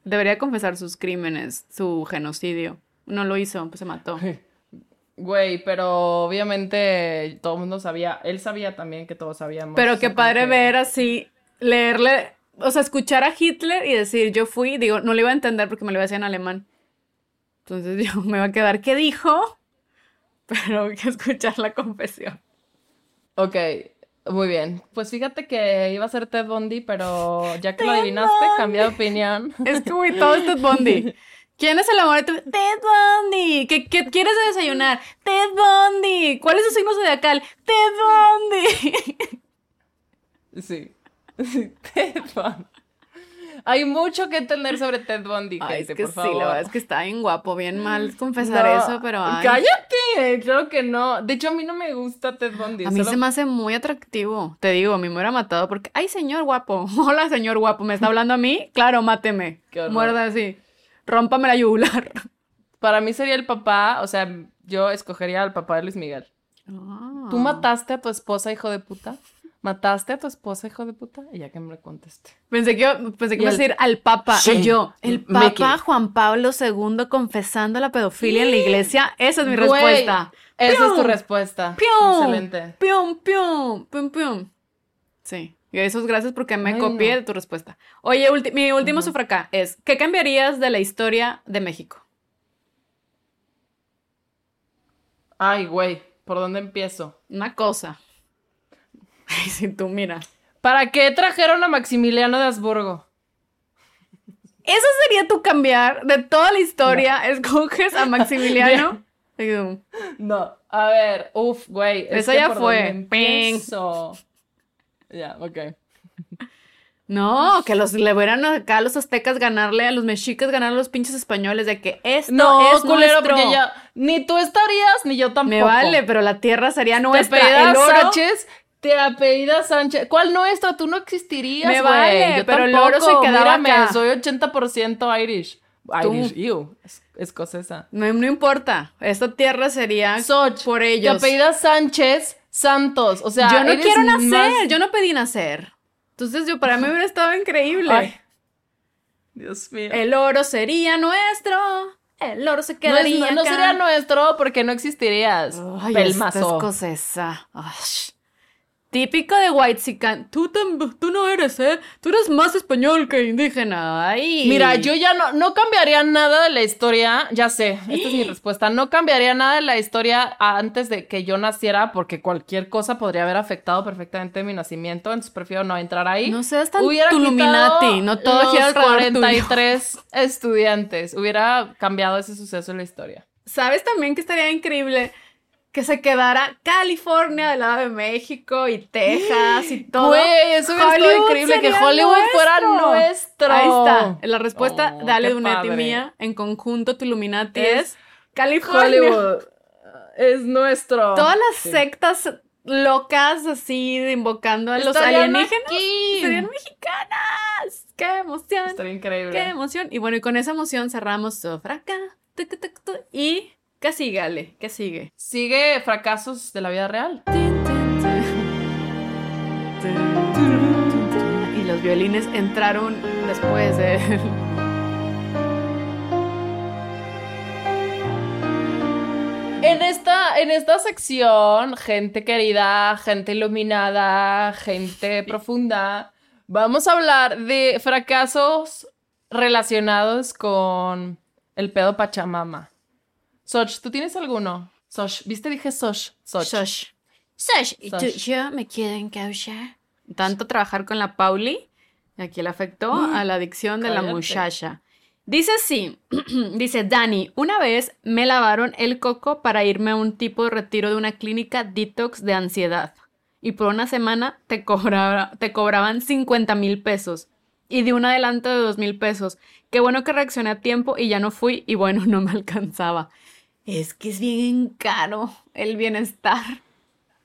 Debería confesar sus crímenes, su genocidio. No lo hizo, pues se mató. güey, pero obviamente todo el mundo sabía, él sabía también que todos sabíamos. Pero qué padre que- ver así, leerle, o sea, escuchar a Hitler y decir, yo fui, digo, no lo iba a entender porque me lo iba a decir en alemán. Entonces yo me va a quedar, ¿qué dijo? Pero hay que escuchar la confesión. Ok, muy bien. Pues fíjate que iba a ser Ted Bundy, pero ya que lo adivinaste, cambié de opinión. Es que, güey, todo es Ted Bundy. ¿Quién es el amor de tu? Ted Bundy. ¿Qué, qué quieres de desayunar? Ted Bundy. ¿Cuál es su signo zodiacal? Ted Bundy. Sí. Sí, Ted Bundy. Hay mucho que entender sobre Ted Bundy, Ay, es gente, que por sí, favor. la verdad es que está bien guapo, bien mal confesar No, eso, pero ay. ¡Cállate! Claro que no. De hecho, a mí no me gusta Ted Bundy. A mí solo- se me hace muy atractivo. Te digo, a mí me hubiera matado porque, ay, señor guapo. Hola, señor guapo. ¿Me está hablando a mí? Claro, máteme. Muerda así. Rómpame la yugular. Para mí sería el papá, o sea, yo escogería al papá de Luis Miguel. Ah. ¿Tú mataste a tu esposa, hijo de puta? ¿Mataste a tu esposa, hijo de puta? Y ya que me lo conteste. Pensé que, yo- pensé que iba a decir al Papa. Sí, Y yo, el Papa Mickey. Juan Pablo II confesando la pedofilia en la iglesia. Esa es mi Güey, respuesta. Esa es tu respuesta. ¡Pium! Excelente. ¡Pium, pium! ¡Pium, pium! Sí. Y eso es gracias porque me Ay, copié no. de tu respuesta. Oye, mi último sufracá es, ¿qué cambiarías de la historia de México? Ay, güey, ¿por dónde empiezo? Una cosa. Ay, si tú mira. ¿Para qué trajeron a Maximiliano de Habsburgo? Eso sería tu cambiar de toda la historia. Escoges a Maximiliano. No, a ver, uff, güey. es Eso que ya fue. empiezo. Ya, ok. No, que los le hubieran acá a los aztecas ganarle, a los mexicas ganarle a los pinches españoles de que esto No, es culero, nuestro. porque ya ni tú estarías ni yo tampoco. Me vale, pero la tierra sería Te nuestra. apellidas El oro, Sánchez, te apellidas Sánchez. ¿Cuál nuestra? Tú no existirías, Me vale, Yo pero el oro se quedaba Mírame, acá. soy 80% Irish. Irish, ew, es- escocesa. no, no importa. Esta tierra sería Soch, por te ellos. apellidas Sánchez Santos. O sea, yo no quiero nacer, más- yo no pedí nacer. Entonces yo para mí hubiera estado increíble. Ay, Dios mío. El oro sería nuestro. El oro se no, es- quedaría no- no sería nuestro porque no existirías. Ay, Pelmazo. escocesa. Ay. Típico de White Tú, tú no eres, ¿eh? Tú eres más español que indígena. Ay. Mira, yo ya no, no cambiaría nada de la historia, ya sé, esta es mi respuesta, no cambiaría nada de la historia antes de que yo naciera porque cualquier cosa podría haber afectado perfectamente mi nacimiento, entonces prefiero no entrar ahí. No seas tan Hubiera Tuluminati, quitado no todo los gira alrededor tuyo. 43 estudiantes, hubiera cambiado ese suceso en la historia. ¿Sabes también que estaría increíble? Que se quedara California del lado de México y Texas y todo. Güey, eso hubiera estado increíble, que Hollywood fuera nuestro. Ahí está. La respuesta Oh, de Ale qué Dunet y mía en conjunto Tuluminati Es es, California. Hollywood es nuestro. Todas las Sí. sectas locas así invocando a los Estarían alienígenas aquí. serían mexicanas. ¡Qué emoción! Estaría increíble. ¡Qué emoción! Y bueno, y con esa emoción cerramos Sofraca. Y ¿qué sigue, Ale? ¿Qué sigue? Sigue fracasos de la vida real. Y los violines entraron después de... En esta, en esta sección, gente querida, gente iluminada, gente profunda, vamos a hablar de fracasos relacionados con el pedo Pachamama. Soch, ¿tú tienes alguno? Soch, ¿viste? Dije Soch. Soch. Sosh. Sosh, y tú- Sosh. yo me quiero encauzar. Tanto trabajar con la Pauli, aquí le afectó a la adicción de la muchacha. Dice así, dice Dani, una vez me lavaron el coco para irme a un tipo de retiro de una clínica detox de ansiedad. Y por una semana te, cobraba- te cobraban 50 mil pesos. Y di un adelanto de 2 mil pesos. Qué bueno que reaccioné a tiempo y ya no fui y bueno, no me alcanzaba. Es que es bien caro el bienestar.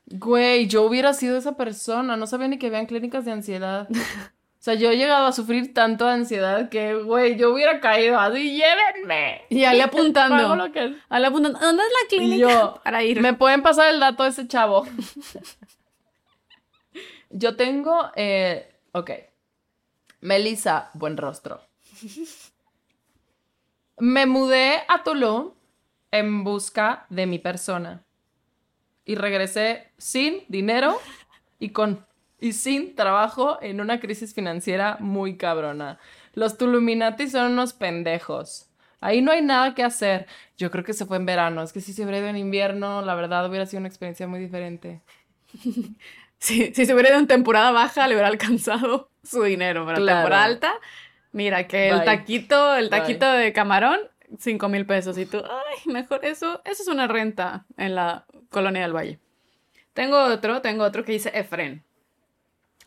Güey, yo hubiera sido esa persona. No sabía ni que habían clínicas de ansiedad. O sea, yo he llegado a sufrir tanto de ansiedad que, güey, yo hubiera caído así, llévenme. Y Ale apuntando. Lo que- Ale apuntando. ¿Dónde es la clínica? yo, para ir. ¿me pueden pasar el dato de ese chavo? yo tengo, eh, ok. Melissa, buen rostro. Me mudé a Tulum en busca de mi persona. Y regresé sin dinero y con y sin trabajo en una crisis financiera muy cabrona. Los Tuluminati son unos pendejos. Ahí no hay nada que hacer. Yo creo que se fue en verano. Es que si se hubiera ido en invierno, la verdad hubiera sido una experiencia muy diferente. Si, si se hubiera ido en temporada baja, le hubiera alcanzado su dinero. Pero Claro. temporada alta, mira que el Bye. taquito, el Bye. taquito de camarón, cinco mil pesos. Y tú, ay, mejor eso. Eso es una renta en la colonia del Valle. Tengo otro, tengo otro que dice Efren.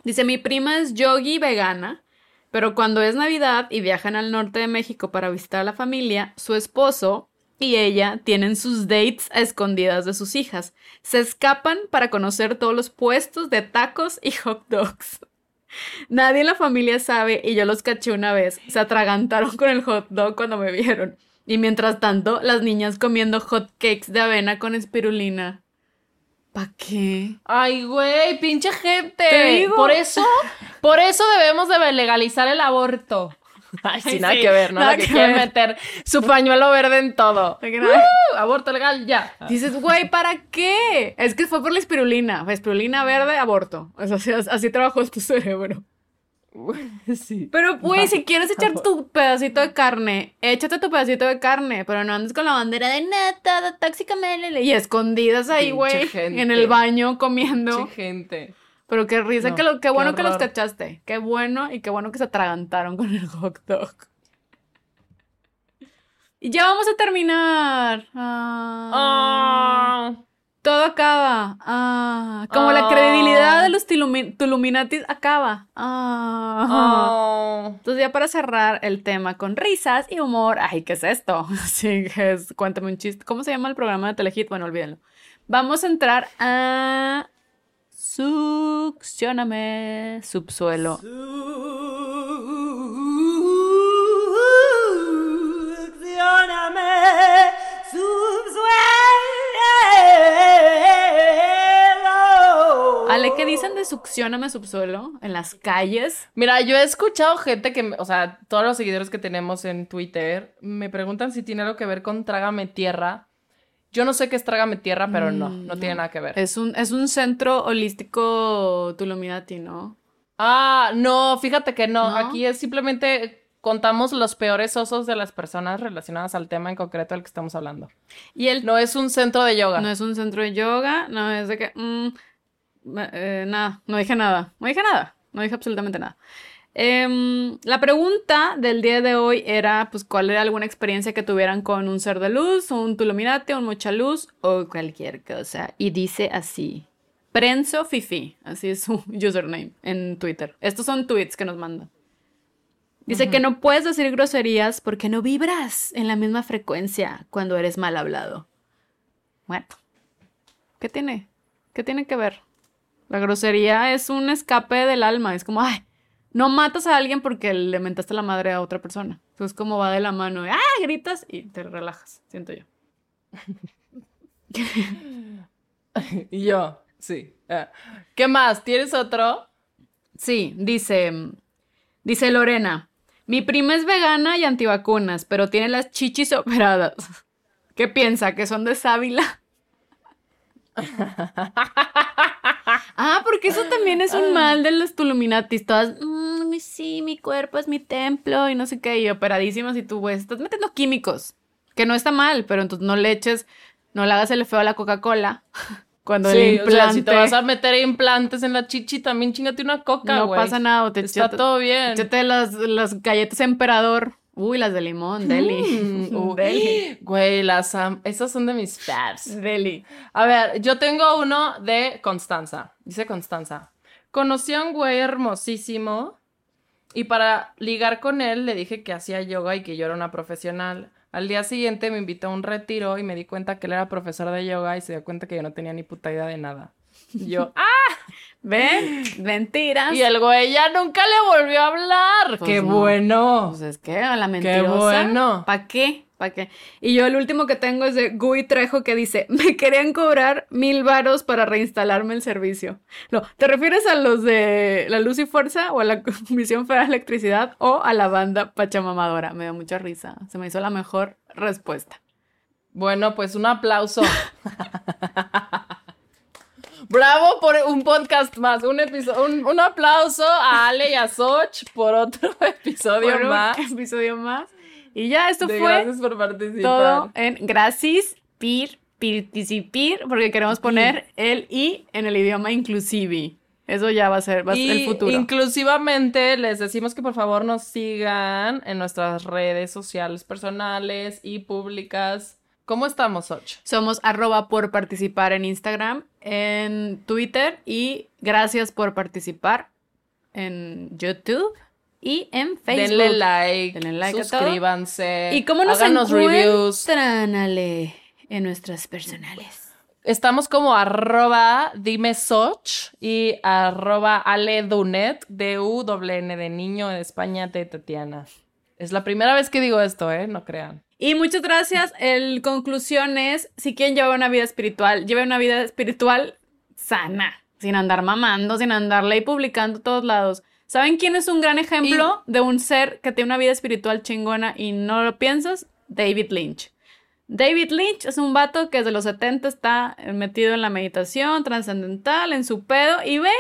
Dice, mi prima es yogi vegana, pero cuando es Navidad y viajan al norte de México para visitar a la familia, su esposo y ella tienen sus dates a escondidas de sus hijas. Se escapan para conocer todos los puestos de tacos y hot dogs. Nadie en la familia sabe y yo los caché una vez. Se atragantaron con el hot dog cuando me vieron. Y mientras tanto, las niñas comiendo hot cakes de avena con espirulina. ¿Pa qué? Ay, güey, pinche gente. Te digo. Por eso, por eso debemos de legalizar el aborto. Ay, sí, Ay, nada sí, que ver, ¿no? nada que que meter su pañuelo verde en todo. ¡Uh! aborto legal, ya. Dices, güey, ¿para qué? Es que fue por la espirulina. Espirulina verde, aborto. O sea, así, así trabajó tu cerebro. Sí. Pero, güey, si quieres echar tu pedacito de carne, échate tu pedacito de carne, pero no andes con la bandera de neta, tóxicamente y escondidas ahí, güey, en el baño comiendo. Gente. Pero qué risa, No, que lo, qué qué bueno que los cachaste. Qué bueno y qué bueno que se atragantaron con el hot dog. Y ya vamos a terminar. Ah. Ah. Todo acaba. Ah, como la Ah. credibilidad de los Tulumi- Tuluminatis acaba. Ah. Ah. Entonces ya para cerrar el tema con risas y humor. Ay, ¿qué es esto? Sí, que es, cuéntame un chiste. ¿Cómo se llama el programa de Telehit? Bueno, olvídenlo. Vamos a entrar a... Succioname, subsuelo. Ale, ¿qué dicen de succioname, subsuelo? En las calles. Mira, yo he escuchado gente que, o sea, todos los seguidores que tenemos en Twitter me preguntan si tiene algo que ver con Trágame Tierra. Yo no sé qué es Trágame Tierra, pero no, Mm, no tiene nada que ver. Es un, es un centro holístico Tuluminati, ¿no? Ah, no, fíjate que no. ¿No? Aquí es simplemente contamos los peores osos de las personas relacionadas al tema en concreto del que estamos hablando. Y el No es un centro de yoga. No es un centro de yoga, no es de que... mm, eh, nada, no dije nada, no dije nada, no dije absolutamente nada. Em, la pregunta del día de hoy era, pues, ¿cuál era alguna experiencia que tuvieran con un ser de luz, un tuluminate, un mucha luz o cualquier cosa? Y dice así, Prenso Fifi, así es su username en Twitter. Estos son tweets que nos mandan. Dice que no puedes decir groserías porque no vibras en la misma frecuencia cuando eres mal hablado. Bueno, ¿qué tiene? ¿Qué tiene que ver? La grosería es un escape del alma. Es como, ay, no matas a alguien porque le mentaste la madre a otra persona. Entonces, como va de la mano, de, ah, gritas y te relajas, siento yo. Y yo, sí. Ah. ¿Qué más? ¿Tienes otro? Sí, dice, dice Lorena, mi prima es vegana y antivacunas, pero tiene las chichis operadas. ¿Qué piensa? ¿Que son de sábila? ah, porque eso también es un mal de los tuluminatis. Todas, "Mm, sí, mi cuerpo es mi templo y no sé qué, y operadísimas y tú, güey, estás metiendo químicos. Que no está mal, pero entonces no le eches, no le hagas el feo a la Coca-Cola. Cuando el Sí, implante... o sea, si te vas a meter implantes en la chichi, también chingate una coca, no pasa nada, te Está todo bien. Échate las, las galletas emperador. Uy, las de limón, deli. Mm, deli. Güey, las esas son de mis faves. Deli. A ver, yo tengo uno de Constanza. Dice Constanza. Conocí a un güey hermosísimo y para ligar con él le dije que hacía yoga y que yo era una profesional. Al día siguiente me invitó a un retiro y me di cuenta que él era profesor de yoga y se dio cuenta que yo no tenía ni puta idea de nada. Yo, ¡ah! ¿Ven? Mentiras. Y el güey ya nunca le volvió a hablar. Pues ¡Qué no. bueno! Pues es que a la mentirosa. bueno. ¿Para qué? ¿Para qué? Y yo el último que tengo es de Gui Trejo que dice, me querían cobrar mil varos para reinstalarme el servicio. No, ¿te refieres a los de La Luz y Fuerza o a la Comisión Federal de Electricidad o a la banda Pachamamadora? Me dio mucha risa. Se me hizo la mejor respuesta. Bueno, pues un aplauso. Bravo por un podcast más, un episodio, un, un aplauso a Ale y a Soch por otro episodio Por un más. episodio más. Y ya esto De fue gracias por participar. todo en gracias, pir, participir, porque queremos poner el i en el idioma inclusive. Eso ya va a ser, va a ser el futuro. inclusivamente les decimos que por favor nos sigan en nuestras redes sociales personales y públicas. ¿Cómo estamos, Soch? Somos arroba por participar en Instagram, en Twitter y gracias por participar en YouTube y en Facebook. Denle like, Denle suscríbanse, ¿Y cómo nos háganos reviews. Ale, en nuestras personales? Estamos como arroba dime Soch y arroba Ale Dunet, d u n de niño de España de Tatiana. Es la primera vez que digo esto, ¿eh? No crean. Y muchas gracias. El conclusión es, si quieren llevar una vida espiritual, lleve una vida espiritual sana, sin andar mamando, sin andarle y publicando todos lados. ¿Saben quién es un gran ejemplo de un ser que tiene una vida espiritual chingona y no lo piensas? David Lynch. David Lynch es un vato que desde los 70 está metido en la meditación trascendental, en su pedo, y ve,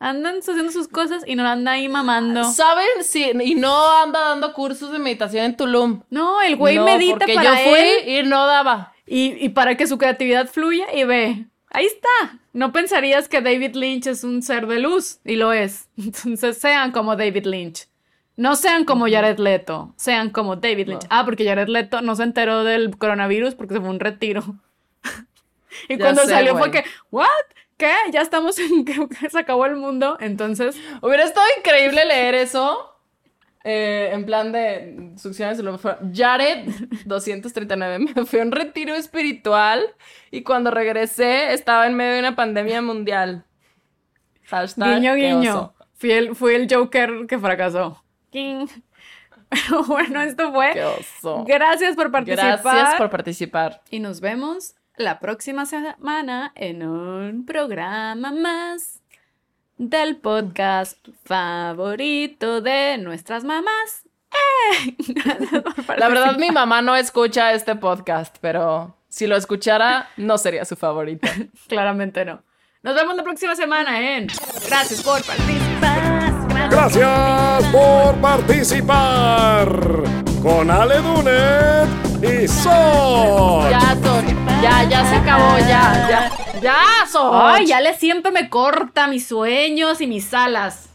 andan haciendo sus cosas y no anda ahí mamando. ¿Saben? Sí, y no anda dando cursos de meditación en Tulum. No, el güey No, medita porque para yo fui él y no daba. y, y para que su creatividad fluya y ve. Ahí está. No pensarías que David Lynch es un ser de luz y lo es. Entonces sean como David Lynch. No sean como Jared Leto, sean como David Lynch. Ah, porque Jared Leto no se enteró del coronavirus porque se fue a un retiro. y Ya cuando sé, salió fue que, ¿what? ¿Qué? Ya estamos en que se acabó el mundo. Entonces, Hubiera estado increíble leer eso. eh, en plan de succiones de lo mejor. Jared 239 me fui a un retiro espiritual y cuando regresé estaba en medio de una pandemia mundial. Hashtag guiño, guiño. Fui el, fui el Joker que fracasó. King. Pero bueno, esto fue. Qué oso. Gracias por participar. Gracias por participar. Y nos vemos la próxima semana en un programa más del podcast favorito de nuestras mamás. ¡Eh! Gracias por La verdad, mi mamá no escucha este podcast, pero si lo escuchara, no sería su favorita. Claramente no. Nos vemos la próxima semana en Gracias por participar. Gracias por participar con Ale Dunet y Sol. Ya, Sol. Ya, ya se acabó, ya, ya. Ya, Sol. Ay, ya le siempre me corta mis sueños y mis alas.